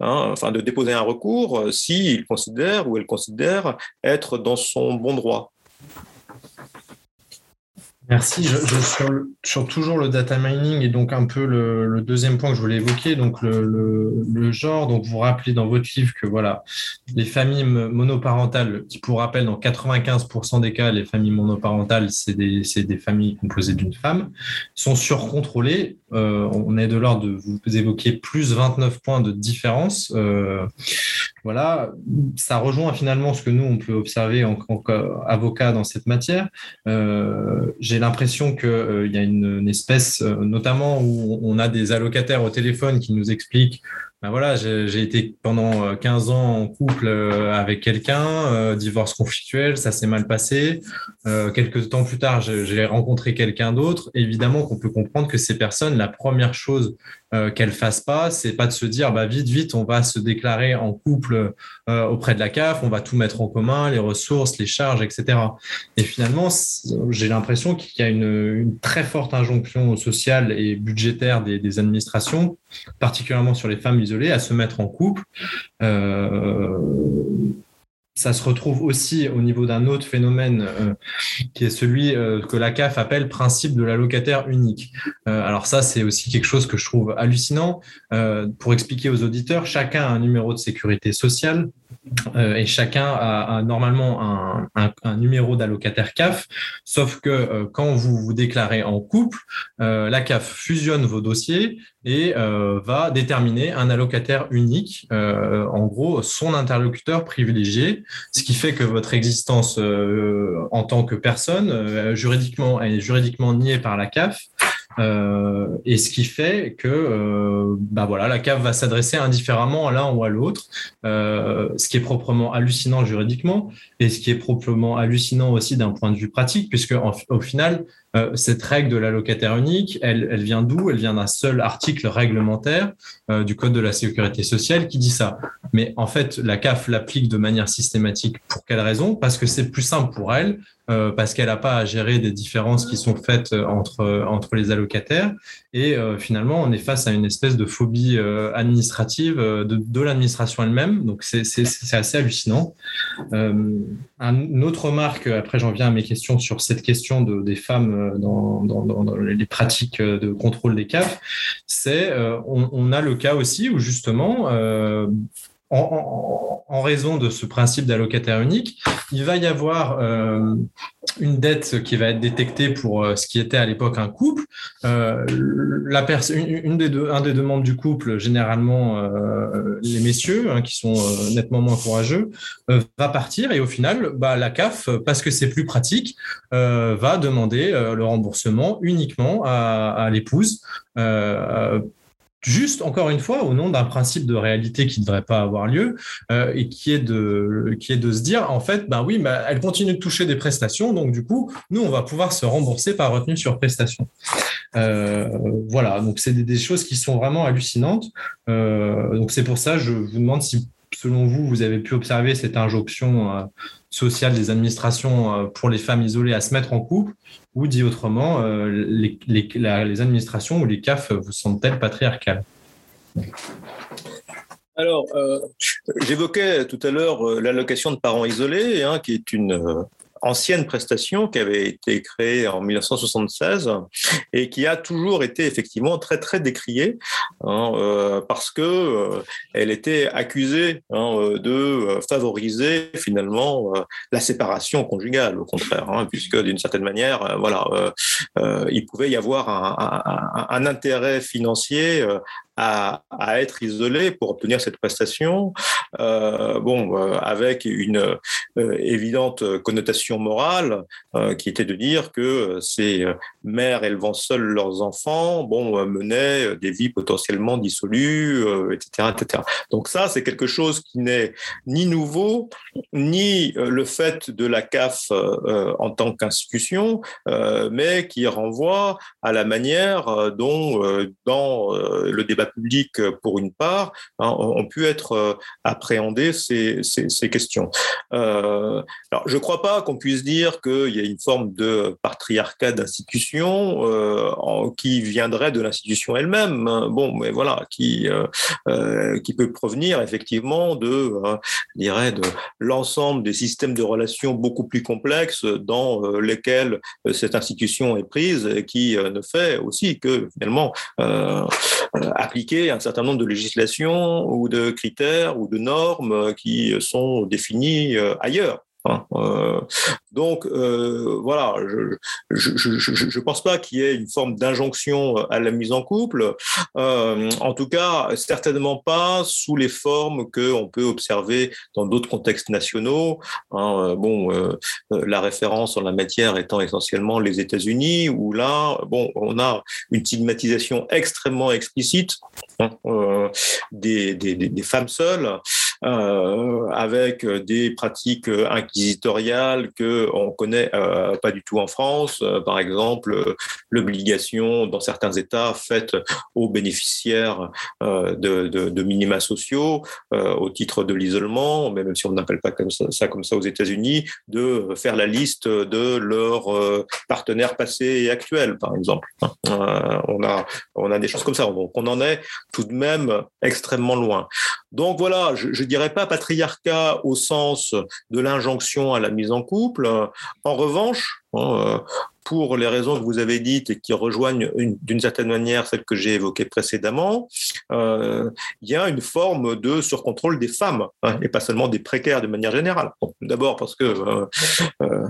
hein, de déposer un recours euh, s'il considère ou elle considère être dans son bon droit. Merci. Je, sur, toujours le data mining et donc un peu le, deuxième point que je voulais évoquer, donc le, genre. Donc vous rappelez dans votre livre que voilà, les familles monoparentales, qui pour rappel, dans 95% des cas, les familles monoparentales, c'est des, des, familles composées d'une femme, sont surcontrôlées. Euh, on est de l'ordre de vous évoquer plus 29 points de différence. Euh, voilà, ça rejoint finalement ce que nous on peut observer en tant qu'avocat dans cette matière. Euh, j'ai l'impression qu'il euh, y a une, espèce, euh, notamment où on a des allocataires au téléphone qui nous expliquent ben voilà, j'ai été pendant 15 ans en couple avec quelqu'un, divorce conflictuel, ça s'est mal passé. quelques temps plus tard, j'ai rencontré quelqu'un d'autre. Évidemment qu'on peut comprendre que ces personnes, la première chose euh, qu'elle fasse pas, c'est pas de se dire bah vite vite on va se déclarer en couple euh, auprès de la CAF, on va tout mettre en commun, les ressources, les charges, etc. Et finalement, j'ai l'impression qu'il y a une, très forte injonction sociale et budgétaire des, administrations, particulièrement sur les femmes isolées, à se mettre en couple. Euh, ça se retrouve aussi au niveau d'un autre phénomène euh, qui est celui euh, que la CAF appelle principe de l'allocataire unique. Euh, alors ça, c'est aussi quelque chose que je trouve hallucinant. pour expliquer aux auditeurs, chacun a un numéro de sécurité sociale euh, et chacun a, normalement un, numéro d'allocataire CAF, sauf que euh, quand vous vous déclarez en couple, euh, la CAF fusionne vos dossiers et va déterminer un allocataire unique, en gros son interlocuteur privilégié, ce qui fait que votre existence en tant que personne juridiquement est juridiquement niée par la CAF euh, et ce qui fait que euh, bah la CAF va s'adresser indifféremment à l'un ou à l'autre, euh, ce qui est proprement hallucinant juridiquement et ce qui est proprement hallucinant aussi d'un point de vue pratique, puisque au final, euh, cette règle de la locataire unique, elle, elle vient d'où? Elle vient d'un seul article réglementaire euh, du Code de la sécurité sociale qui dit ça. Mais en fait, la CAF l'applique de manière systématique. Pour quelle raison? Parce que c'est plus simple pour elle, euh, parce qu'elle n'a pas à gérer des différences qui sont faites entre, entre les allocataires. Et finalement, on est face à une espèce de phobie administrative de, de l'administration elle-même. Donc, c'est assez hallucinant. une autre remarque, après j'en viens à mes questions sur cette question de, des femmes dans, les pratiques de contrôle des CAF, c'est euh, on, a le cas aussi où justement en, raison de ce principe d'allocataire unique, il va y avoir euh, une dette qui va être détectée pour euh, ce qui était à l'époque un couple. Euh, une, des deux, un des deux membres du couple, généralement les messieurs, hein, qui sont nettement moins courageux, va partir et au final, bah, la CAF, parce que c'est plus pratique, va demander le remboursement uniquement à l'épouse juste encore une fois au nom d'un principe de réalité qui ne devrait pas avoir lieu euh, et qui est de se dire en fait ben oui elle continue de toucher des prestations donc du coup nous on va pouvoir se rembourser par retenue sur prestation. Euh, voilà donc c'est des, choses qui sont vraiment hallucinantes. Euh, donc c'est pour ça je vous demande si selon vous vous avez pu observer cette injonction sociale des administrations pour les femmes isolées à se mettre en couple? Ou dit autrement, euh, les, administrations ou les CAF vous semblent-elles patriarcales? Alors, euh, j'évoquais tout à l'heure euh, l'allocation de parents isolés, hein, qui est une, ancienne prestation qui avait été créée en 1976 et qui a toujours été effectivement très très décriée hein, euh, parce que euh, elle était accusée hein, euh, de favoriser finalement la séparation conjugale au contraire hein, puisque d'une certaine manière voilà il pouvait y avoir un, un intérêt financier à, être isolé pour obtenir cette prestation, euh, bon, euh, avec une euh, évidente connotation morale qui était de dire que ces mères élevant seules leurs enfants, bon, menaient des vies potentiellement dissolues, etc., etc. Donc ça, c'est quelque chose qui n'est ni nouveau, ni le fait de la CAF en tant qu'institution, mais qui renvoie à la manière dont, dans le débat public pour une part, hein, ont pu être appréhendées ces, ces, questions. alors, je ne crois pas qu'on puisse dire qu'il y a une forme de patriarcat d'institution qui viendrait de l'institution elle-même. Hein. Bon, mais voilà, qui, qui peut provenir effectivement de, dirais, de l'ensemble des systèmes de relations beaucoup plus complexes dans lesquels cette institution est prise et qui ne fait aussi que finalement euh, appliquer un certain nombre de législations ou de critères ou de normes qui sont définis euh, ailleurs. Hein, euh, donc euh, voilà, je ne pense pas qu'il y ait une forme d'injonction à la mise en couple. Euh, en tout cas, certainement pas sous les formes qu'on peut observer dans d'autres contextes nationaux. Hein, bon, la référence en la matière étant essentiellement les États-Unis, où là, bon, on a une stigmatisation extrêmement explicite hein, des, femmes seules. Euh, avec des pratiques inquisitoriales que on connaît euh, pas du tout en France. Euh, par exemple, l'obligation dans certains États faite aux bénéficiaires de, de, minima sociaux au titre de l'isolement, même si on n'appelle pas ça, comme ça aux États-Unis, de faire la liste de leurs partenaires passés et actuels, par exemple. on a on a des choses comme ça. On en est tout de même extrêmement loin. Donc voilà, je, je dirais pas patriarcat au sens de l'injonction à la mise en couple. En revanche, hein, pour les raisons que vous avez dites et qui rejoignent d'une certaine manière celles que j'ai évoquées précédemment, euh, il y a une forme de surcontrôle des femmes, hein, et pas seulement des précaires de manière générale. D'abord parce que euh, euh,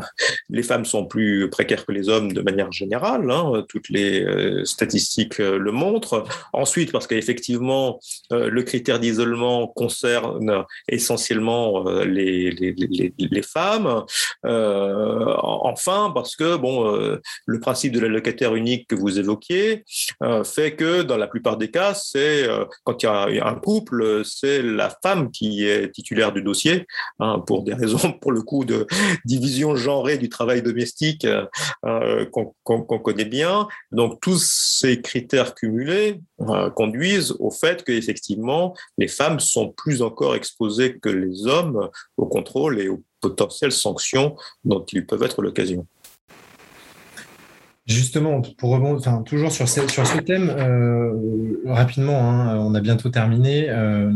les femmes sont plus précaires que les hommes de manière générale, hein, toutes les statistiques le montrent. Ensuite parce qu'effectivement, le critère d'isolement concerne essentiellement les, femmes. enfin parce que, bon, le principe de l'allocataire unique que vous évoquiez euh, fait que dans la plupart des cas, c'est euh, quand il y a un couple, c'est la femme qui est titulaire du dossier hein, pour des raisons, pour le coup, de division genrée du travail domestique qu'on connaît bien. Donc tous ces critères cumulés conduisent au fait qu'effectivement, les femmes sont plus encore exposées que les hommes au contrôle et aux potentielles sanctions dont ils peuvent être l'occasion. Justement, pour rebondir, toujours sur ce, sur ce thème, euh, rapidement, hein, on a bientôt terminé. Euh,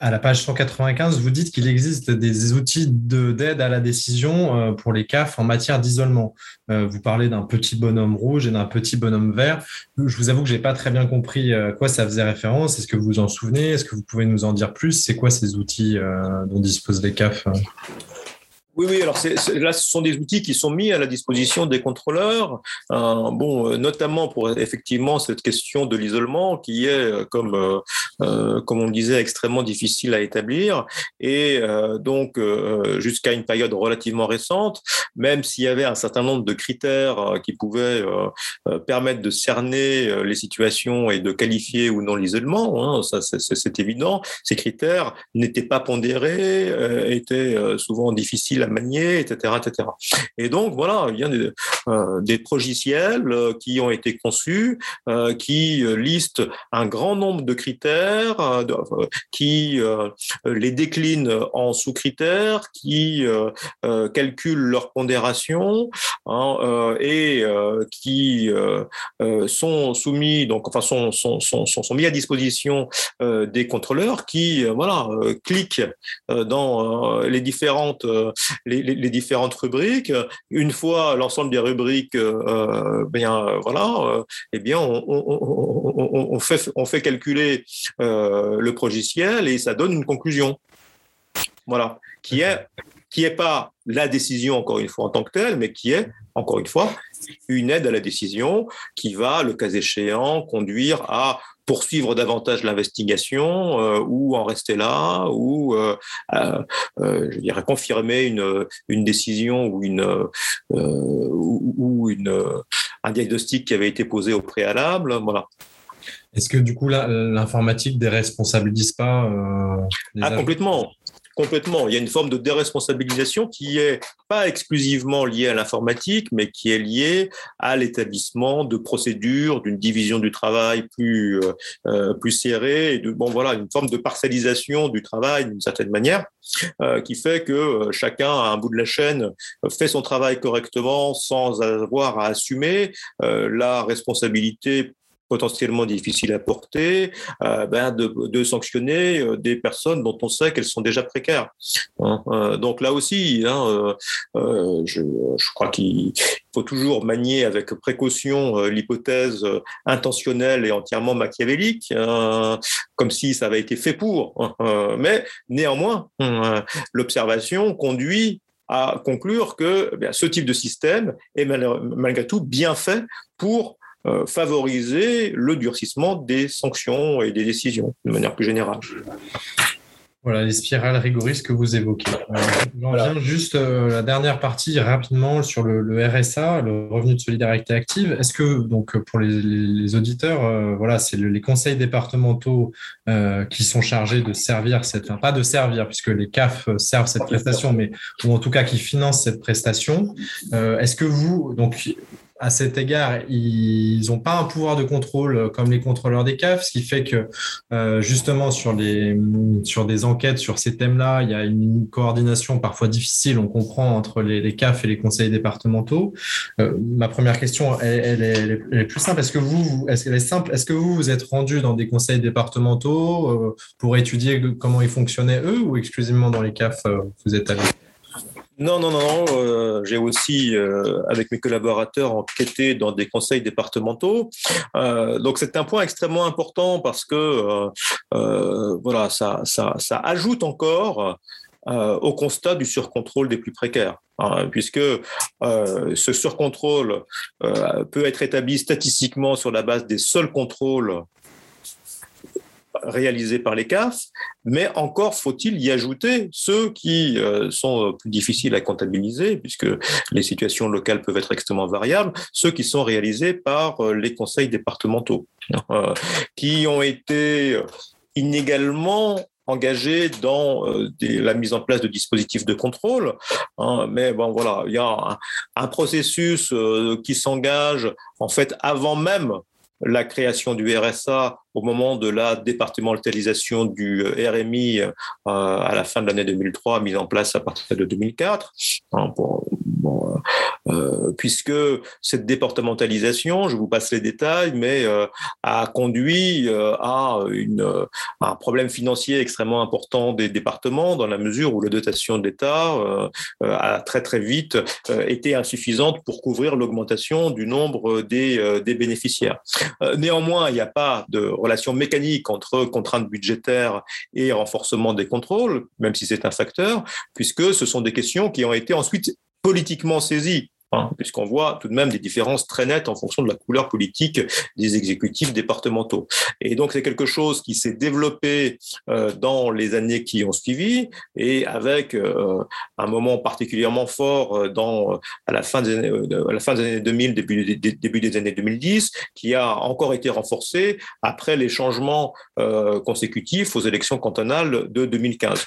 à la page 195, vous dites qu'il existe des outils d'aide à la décision euh, pour les CAF en matière d'isolement. vous parlez d'un petit bonhomme rouge et d'un petit bonhomme vert. Je vous avoue que je n'ai pas très bien compris à quoi ça faisait référence. Est-ce que vous vous en souvenez? Est-ce que vous pouvez nous en dire plus? C'est quoi ces outils dont disposent les CAF? Oui, oui. Alors là, ce sont des outils qui sont mis à la disposition des contrôleurs. Euh, bon, euh, notamment pour effectivement cette question de l'isolement qui est, euh, comme comme on le disait, extrêmement difficile à établir. Et donc jusqu'à une période relativement récente, même s'il y avait un certain nombre de critères qui pouvaient permettre de cerner les situations et de qualifier ou non l'isolement, hein, ça c'est évident. Ces critères n'étaient pas pondérés, étaient souvent difficiles manier, etc., etc. Et donc voilà, il y a des, euh, des progiciels euh, qui ont été conçus, euh, qui listent un grand nombre de critères, qui les déclinent en sous-critères, qui calculent leur pondération hein, et qui sont soumis, donc enfin sont, sont, sont, sont mis à disposition des contrôleurs qui voilà cliquent dans les différentes les, différentes rubriques. Une fois l'ensemble des rubriques, euh, bien voilà, euh, eh bien on, fait on fait calculer euh, le progiciel et ça donne une conclusion. Voilà, qui est qui est pas la décision encore une fois en tant que telle, mais qui est encore une fois une aide à la décision qui va, le cas échéant, conduire à poursuivre davantage l'investigation euh, ou en rester là ou euh, euh, je dirais confirmer une, une décision ou une ou, une un diagnostic qui avait été posé au préalable. Voilà. Est-ce que du coup l'informatique déresponsabilise pas ah, complètement complètement. Il y a une forme de déresponsabilisation qui est pas exclusivement liée à l'informatique, mais qui est liée à l'établissement de procédures, d'une division du travail plus euh, plus serrée, de bon voilà une forme de parcellisation du travail d'une certaine manière, qui fait que chacun à un bout de la chaîne fait son travail correctement sans avoir à assumer la responsabilité potentiellement difficile à porter, euh, ben de, sanctionner euh, des personnes dont on sait qu'elles sont déjà précaires. Hein, euh, donc là aussi, hein, je, crois qu'il faut toujours manier avec précaution l'hypothèse intentionnelle et entièrement machiavélique, hein, comme si ça avait été fait pour. mais néanmoins, l'observation conduit à conclure que eh ce type de système est malgré tout bien fait pour favoriser le durcissement des sanctions et des décisions de manière plus générale. Voilà, les spirales rigoristes que vous évoquez. Euh, j'en viens juste euh, la dernière partie rapidement sur le, RSA, le revenu de solidarité active. Est-ce que, donc, pour les, auditeurs, voilà, c'est les conseils départementaux qui sont chargés de servir cette, enfin, pas de servir, puisque les CAF servent cette prestation, mais ou en tout cas qui financent cette prestation. Est-ce que vous, donc, à cet égard, ils n'ont pas un pouvoir de contrôle euh, comme les contrôleurs des CAF, ce qui fait que euh, justement sur, les, sur des enquêtes sur ces thèmes-là, il y a une coordination parfois difficile, on comprend, entre les, CAF et les conseils départementaux. Euh, ma première question, elle, est, plus simple. Est-ce que vous, est-ce est simple? Est-ce que vous vous êtes rendu dans des conseils départementaux pour étudier comment ils fonctionnaient eux, ou exclusivement dans les CAF vous êtes allé non, non, non. Euh, j'ai aussi, euh, avec mes collaborateurs, enquêté dans des conseils départementaux. Euh, donc, c'est un point extrêmement important parce que, voilà, ça, ça, ça, ajoute encore au constat du surcontrôle des plus précaires. Hein, puisque ce surcontrôle peut être établi statistiquement sur la base des seuls contrôles réalisés par les CAF, mais encore faut-il y ajouter ceux qui euh, sont plus difficiles à comptabiliser, puisque les situations locales peuvent être extrêmement variables, ceux qui sont réalisés par euh, les conseils départementaux, euh, qui ont été inégalement engagés dans la mise en place de dispositifs de contrôle. Hein, mais bon, voilà, il y a un, un processus qui s'engage en fait avant même la création du RSA au moment de la départementalisation du RMI euh, à la fin de l'année 2003, mise en place à partir de 2004, hein, euh, puisque cette départementalisation, je vous passe les détails, mais a conduit à, une, un problème financier extrêmement important des départements, dans la mesure où la dotation de l'État a très très vite été insuffisante pour couvrir l'augmentation du nombre des, des bénéficiaires. néanmoins, il n'y a pas de relation mécanique entre contraintes budgétaires et renforcement des contrôles, même si c'est un facteur, puisque ce sont des questions qui ont été ensuite politiquement saisies Hein, puisqu'on voit tout de même des différences très nettes en fonction de la couleur politique des exécutifs départementaux. Et donc c'est quelque chose qui s'est développé euh, dans les années qui ont suivi, et avec euh, un moment particulièrement fort euh, dans, à, la fin des années, à la fin des années 2000, début, début des années 2010, qui a encore été renforcé après les changements consécutifs aux élections cantonales de 2015.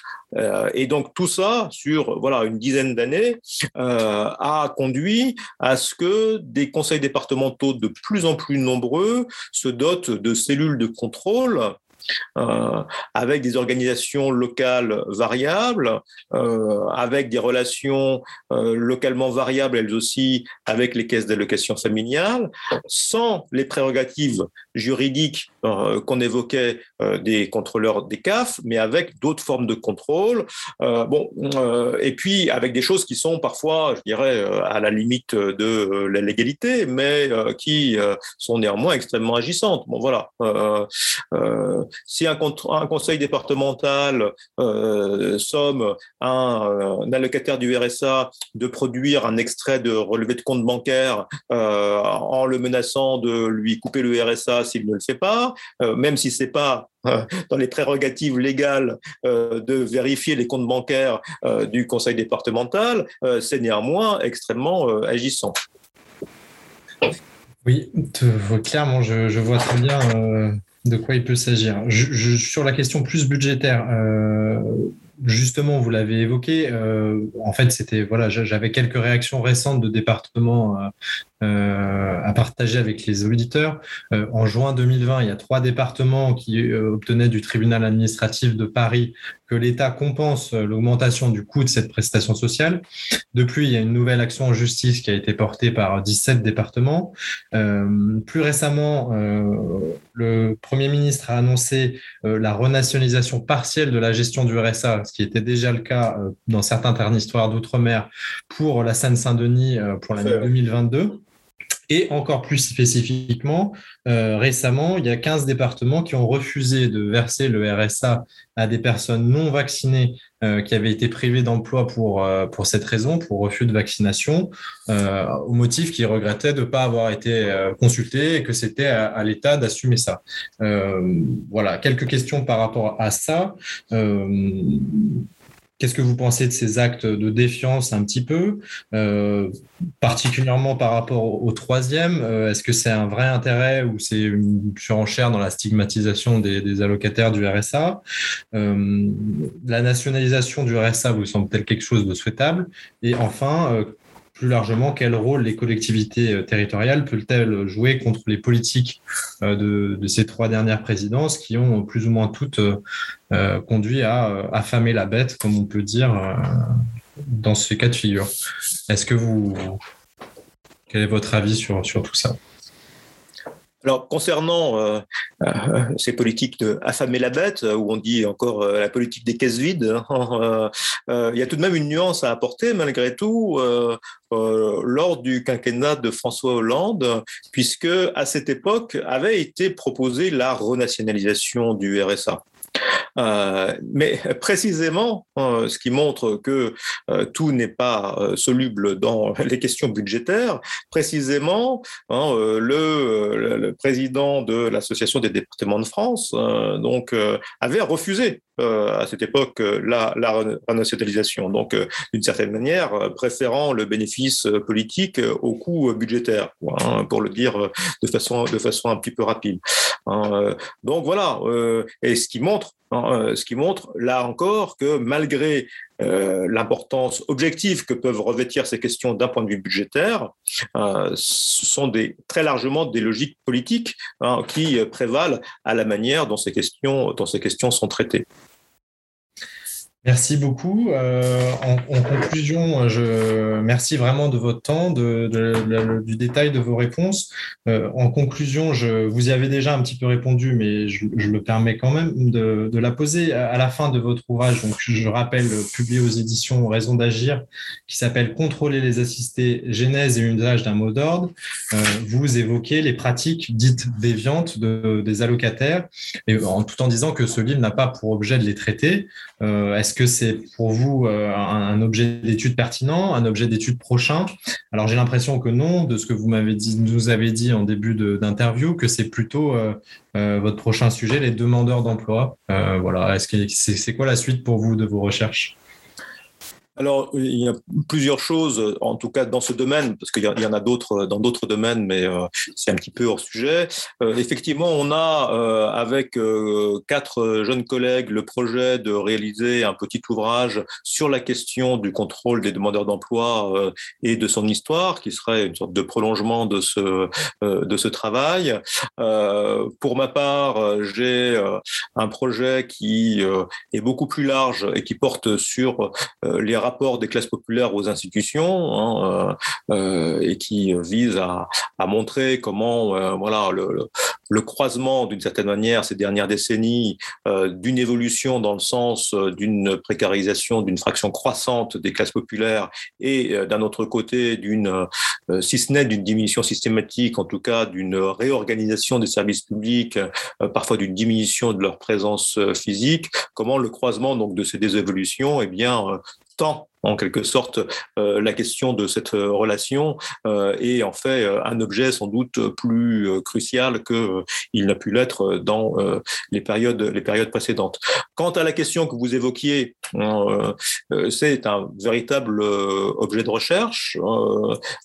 Et donc tout ça, sur voilà, une dizaine d'années, a conduit à ce que des conseils départementaux de plus en plus nombreux se dotent de cellules de contrôle euh, avec des organisations locales variables, euh, avec des relations euh, localement variables elles aussi avec les caisses d'allocation familiale, sans les prérogatives juridiques qu'on évoquait des contrôleurs des CAF, mais avec d'autres formes de contrôle. bon, et puis avec des choses qui sont parfois, je dirais, à la limite de la légalité, mais qui sont néanmoins extrêmement agissantes. Bon, voilà si un, conseil départemental euh, somme un, un, allocataire du RSA de produire un extrait de relevé de compte bancaire euh, en le menaçant de lui couper le RSA s'il ne le fait pas, euh, même si c'est pas dans les prérogatives légales de vérifier les comptes bancaires du conseil départemental, c'est néanmoins extrêmement agissant. Oui, clairement, je, je vois très bien de quoi il peut s'agir. sur la question plus budgétaire, euh, justement, vous l'avez évoqué, euh, en fait, c'était voilà, j'avais quelques réactions récentes de départements euh, euh, à partager avec les auditeurs. en juin 2020, il y a trois départements qui obtenaient du tribunal administratif de Paris que l'État compense l'augmentation du coût de cette prestation sociale. Depuis, il y a une nouvelle action en justice qui a été portée par 17 départements. plus récemment, le Premier ministre a annoncé la renationalisation partielle de la gestion du RSA, ce qui était déjà le cas euh, dans certains territoires d'outre-mer pour la Seine-Saint-Denis euh, pour l'année 2022. Et encore plus spécifiquement, euh, récemment, il y a 15 départements qui ont refusé de verser le RSA à des personnes non vaccinées qui avaient été privées d'emploi pour, pour cette raison, pour refus de vaccination, au motif qu'ils regrettaient de ne pas avoir été consultés et que c'était à l'État d'assumer ça. voilà, quelques questions par rapport à ça. Qu'est-ce que vous pensez de ces actes de défiance un petit peu, euh, particulièrement par rapport au, troisième euh, Est-ce que c'est un vrai intérêt ou c'est une surenchère dans la stigmatisation des, allocataires du RSA euh, La nationalisation du RSA vous semble-t-elle quelque chose de souhaitable? Et enfin, plus largement, quel rôle les collectivités euh, territoriales peuvent-elles jouer contre les politiques euh, de, ces trois dernières présidences qui ont plus ou moins toutes euh, conduit à affamer la bête, comme on peut dire, dans ces cas de figure. Est-ce que vous... Quel est votre avis sur, sur tout ça? Alors, concernant euh, euh, ces politiques de affamer la bête, où on dit encore euh, la politique des caisses vides, hein, il y a tout de même une nuance à apporter, malgré tout, lors du quinquennat de François Hollande, puisque à cette époque avait été proposée la renationalisation du RSA. Euh, mais précisément, euh, ce qui montre que euh, tout n'est pas soluble dans les questions budgétaires, précisément, hein, le, président de l'Association des départements de France donc, avait refusé à cette époque la, la renationalisation. Donc, d'une certaine manière, préférant le bénéfice politique au coût budgétaire, hein, pour le dire de façon, de façon un petit peu rapide. Hein, donc voilà, et ce qui montre euh, ce qui montre, là encore, que malgré euh, l'importance objective que peuvent revêtir ces questions d'un point de vue budgétaire, euh, ce sont très largement des logiques politiques hein, qui prévalent à la manière dont ces questions sont traitées. Merci beaucoup. Euh, en, conclusion, je merci vraiment de votre temps, de, du détail de vos réponses. Euh, en conclusion, je vous y avez déjà un petit peu répondu, mais je, je me permets quand même de, la poser à la fin de votre ouvrage. Donc, je rappelle, publié aux éditions Raison d'agir, qui s'appelle Contrôler les assistés, genèse et usage d'un mot d'ordre. Euh, vous évoquez les pratiques dites déviantes de, des allocataires, et tout en disant que ce livre n'a pas pour objet de les traiter. Est-ce que c'est pour vous euh, un, objet d'étude pertinent, un objet d'étude prochain? Alors j'ai l'impression que non, de ce que vous m'avez dit, nous avez dit en début d'interview, que c'est plutôt euh, euh, votre prochain sujet, les demandeurs d'emploi. voilà, est-ce que c'est quoi la suite pour vous de vos recherches? Alors, il y a plusieurs choses, en tout cas dans ce domaine, parce qu'il y en a d'autres dans d'autres domaines, mais euh, c'est un petit peu hors sujet. Euh, effectivement, on a euh, avec quatre jeunes collègues le projet de réaliser un petit ouvrage sur la question du contrôle des demandeurs d'emploi et de son histoire, qui serait une sorte de prolongement de ce de ce travail. pour ma part, j'ai un projet qui est beaucoup plus large et qui porte sur les rapport des classes populaires aux institutions hein, euh, euh, et qui vise à, montrer comment euh, voilà le, croisement d'une certaine manière ces dernières décennies d'une évolution dans le sens d'une précarisation d'une fraction croissante des classes populaires et d'un autre côté d'une si ce n'est d'une diminution systématique en tout cas d'une réorganisation des services publics parfois d'une diminution de leur présence physique comment le croisement donc de ces deux évolutions eh bien tend en quelque sorte la question de cette relation est en fait un objet sans doute plus crucial que il n'a pu l'être dans les périodes les périodes précédentes. Quant à la question que vous évoquiez, c'est un véritable objet de recherche,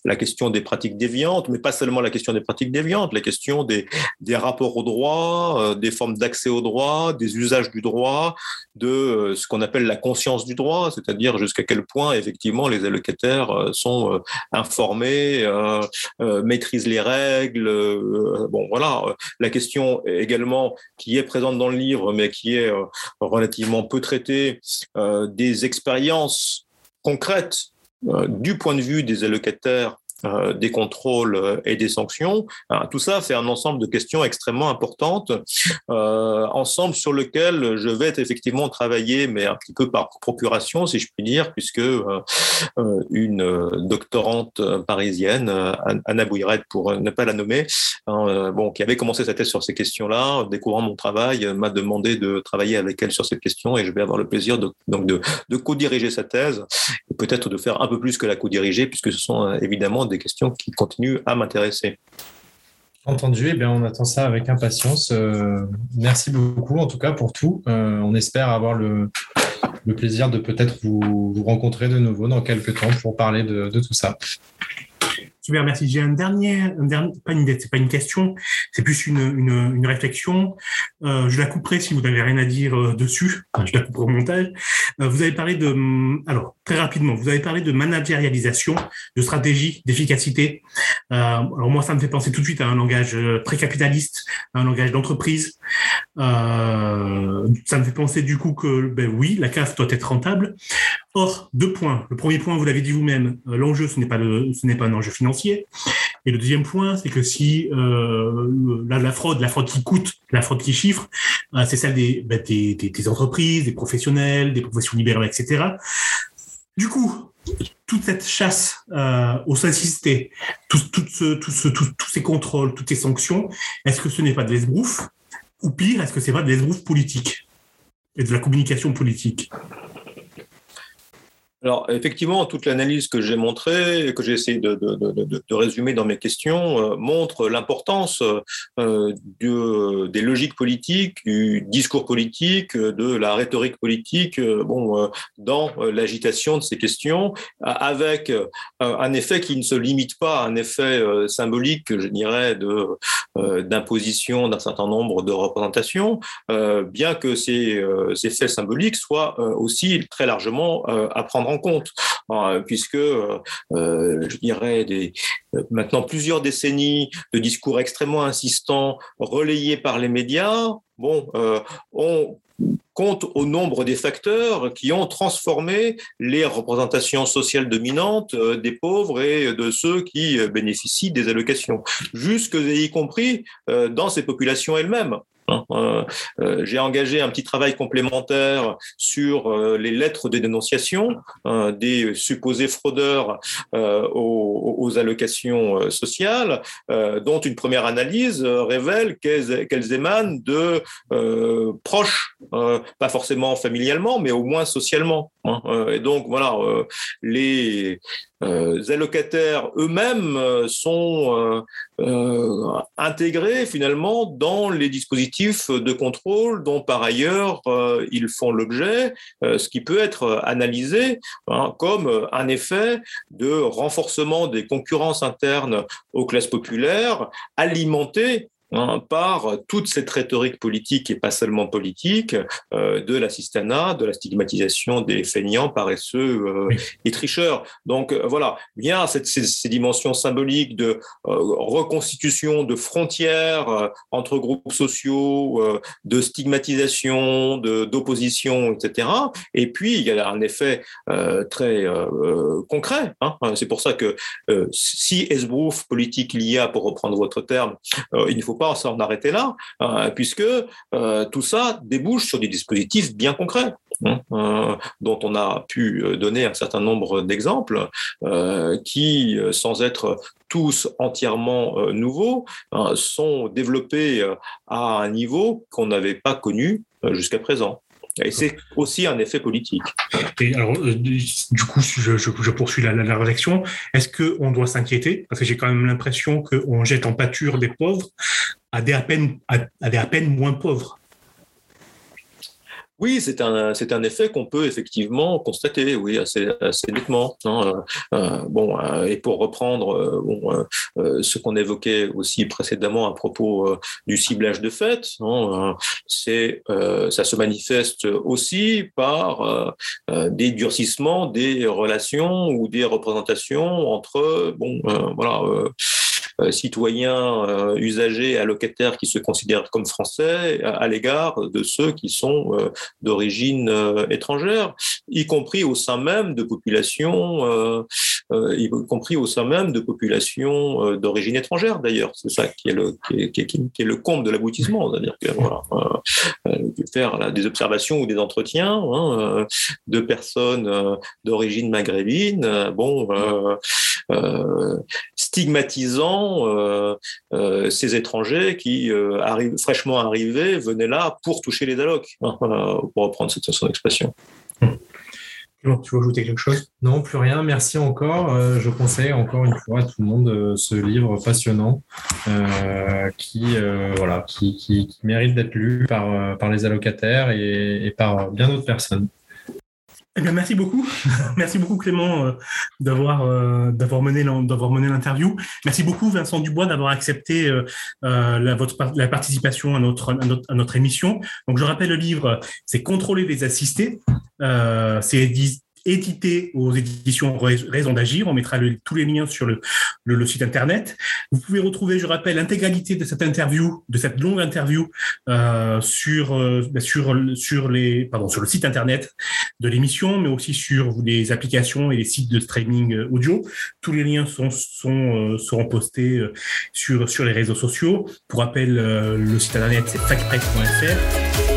la question des pratiques déviantes, mais pas seulement la question des pratiques déviantes, la question des, des rapports au droit, des formes d'accès au droit, des usages du droit, de euh, ce qu'on appelle la conscience du droit, c'est-à-dire jusqu'à quel effectivement les allocataires euh, sont euh, informés, maîtrisent les règles. Bon, voilà. La question également qui est présente dans le livre, mais qui est relativement peu traitée, des expériences concrètes du point de vue des allocataires euh, des contrôles euh, et des sanctions. Euh, tout ça, c'est un ensemble de questions extrêmement importantes, ensemble sur lequel je vais effectivement travailler, mais un petit peu par procuration, si je puis dire, puisque une doctorante parisienne, Anna Bouiret, pour ne pas la nommer, bon, qui avait commencé sa thèse sur ces questions-là, découvrant mon travail, m'a demandé de travailler avec elle sur cette question, et je vais avoir le plaisir de, donc de co-diriger sa thèse, et peut-être de faire un peu plus que la co-diriger, puisque ce sont évidemment des questions qui continuent à m'intéresser. Entendu, eh bien, on attend ça avec impatience. Euh, merci beaucoup en tout cas pour tout. Euh, on espère avoir le, plaisir de peut-être vous, rencontrer de nouveau dans quelques temps pour parler de tout ça. Super, merci. J'ai un dernier, un dernier pas une c'est pas une question, c'est plus une, une, une réflexion. Euh, je la couperai si vous n'avez rien à dire euh, dessus. je la couperai au montage. Euh, vous avez parlé de, hum, alors très rapidement, vous avez parlé de managérialisation, de stratégie, d'efficacité. Euh, alors moi, ça me fait penser tout de suite à un langage très capitaliste, un langage d'entreprise. ça me fait penser du coup que, ben oui, la CAF doit être rentable. Or, deux points. Le premier point, vous l'avez dit vous-même, l'enjeu, ce n'est pas le, ce n'est pas un enjeu financier et le deuxième point, c'est que si euh, la, fraude, la fraude qui coûte, la fraude qui chiffre, euh, c'est celle bah, des, des, entreprises, des professionnels, des professions libérales, etc. Du coup, toute cette chasse euh, aux ce, ce, tous ces contrôles, toutes ces sanctions, est-ce que ce n'est pas de l'esbrouf? Ou pire, est-ce que c'est pas de l'esbrouf politique et de la communication politique? Alors, effectivement, toute l'analyse que j'ai montrée, que j'ai essayé de, résumer dans mes questions, euh, montre l'importance euh, des logiques politiques, du discours politique, de la rhétorique politique euh, bon, dans l'agitation de ces questions, avec un effet qui ne se limite pas à un effet symbolique, je dirais, d'imposition d'un certain nombre de représentations, bien que ces effets symboliques soient aussi très largement à prendre compte, hein, puisque, euh, euh, je dirais, des, maintenant plusieurs décennies de discours extrêmement insistants relayés par les médias, bon, euh, on compte au nombre des facteurs qui ont transformé les représentations sociales dominantes des pauvres et de ceux qui bénéficient des allocations, jusque y compris dans ces populations elles-mêmes. Hein, euh, euh, j'ai engagé un petit travail complémentaire sur euh, les lettres de dénonciation des supposés fraudeurs aux, allocations sociales, dont une première analyse révèle qu'elles émanent de proches, pas forcément familialement, mais au moins socialement. Hein. et donc voilà, les allocataires eux-mêmes sont intégrés finalement dans les dispositifs de contrôle dont par ailleurs euh, ils font l'objet, euh, ce qui peut être analysé hein, comme un effet de renforcement des concurrences internes aux classes populaires, alimenté Hein, par toute cette rhétorique politique et pas seulement politique euh, de l'assistanat, de la stigmatisation des feignants, paresseux euh, et tricheurs. Donc euh, voilà, il y a cette, ces, dimensions symboliques de reconstitution de frontières entre groupes sociaux, de stigmatisation, d'opposition, etc. Et puis il y a un effet très concret. Hein. C'est pour ça que si esbrouf politique il y a, pour reprendre votre terme, il ne faut pas s'en arrêter là, euh, puisque euh, tout ça débouche sur des dispositifs bien concrets. Hein, euh, dont on a pu donner un certain nombre d'exemples, qui, sans être tous entièrement nouveaux, sont développés à un niveau qu'on n'avait pas connu jusqu'à présent. Et c'est aussi un effet politique. Euh, du coup, je, poursuis la, la, réflexion. Est-ce qu'on doit s'inquiéter? Parce que j'ai quand même l'impression qu'on jette en pâture des pauvres à des à, à des à peine moins pauvres. Oui, c'est un, c'est un effet qu'on peut effectivement constater, oui, assez, assez nettement. Hein. Euh, bon, euh, et pour reprendre euh, euh, ce qu'on évoquait aussi précédemment à propos euh, du ciblage de fait, hein, c'est, ça se manifeste aussi par des durcissements des relations ou des représentations entre, bon, voilà euh, citoyens, euh, usagers, allocataires qui se considèrent comme français à, l'égard de ceux qui sont euh, d'origine étrangère, y compris au sein même de populations, y compris au sein même de populations d'origine étrangère d'ailleurs. C'est ça qui est le qui comble de l'aboutissement, c'est-à-dire faire des observations ou des entretiens hein, de personnes d'origine maghrébine, bon, euh, euh, ces étrangers qui, euh, arrivent, fraîchement arrivés, venaient là pour toucher les allocs, hein, pour reprendre cette son expression. Tu veux ajouter quelque chose? Non, plus rien. Merci encore. Euh, je conseille encore une fois à tout le monde euh, ce livre passionnant euh, qui, voilà, qui, mérite d'être lu par, par les allocataires et par bien d'autres personnes. Eh bien, merci beaucoup. merci beaucoup, Clément, euh, d'avoir euh, d'avoir mené d'avoir mené l'interview. Merci beaucoup, Vincent Dubois, d'avoir accepté euh, la, votre, la participation à notre, à notre, à notre émission. Donc, je rappelle le livre, c'est Contrôler les assistés. c'est édité aux éditions Raison d'agir. On mettra tous les liens sur le, site internet. Vous pouvez retrouver, je rappelle, l'intégralité de cette interview, de cette longue interview, euh, sur euh, sur sur les pardon sur le site internet de l'émission, mais aussi sur les applications et les sites de streaming euh, audio. Tous les liens sont sont euh, seront postés euh, sur sur les réseaux sociaux. Pour rappel, le site internet c'est facpress.fr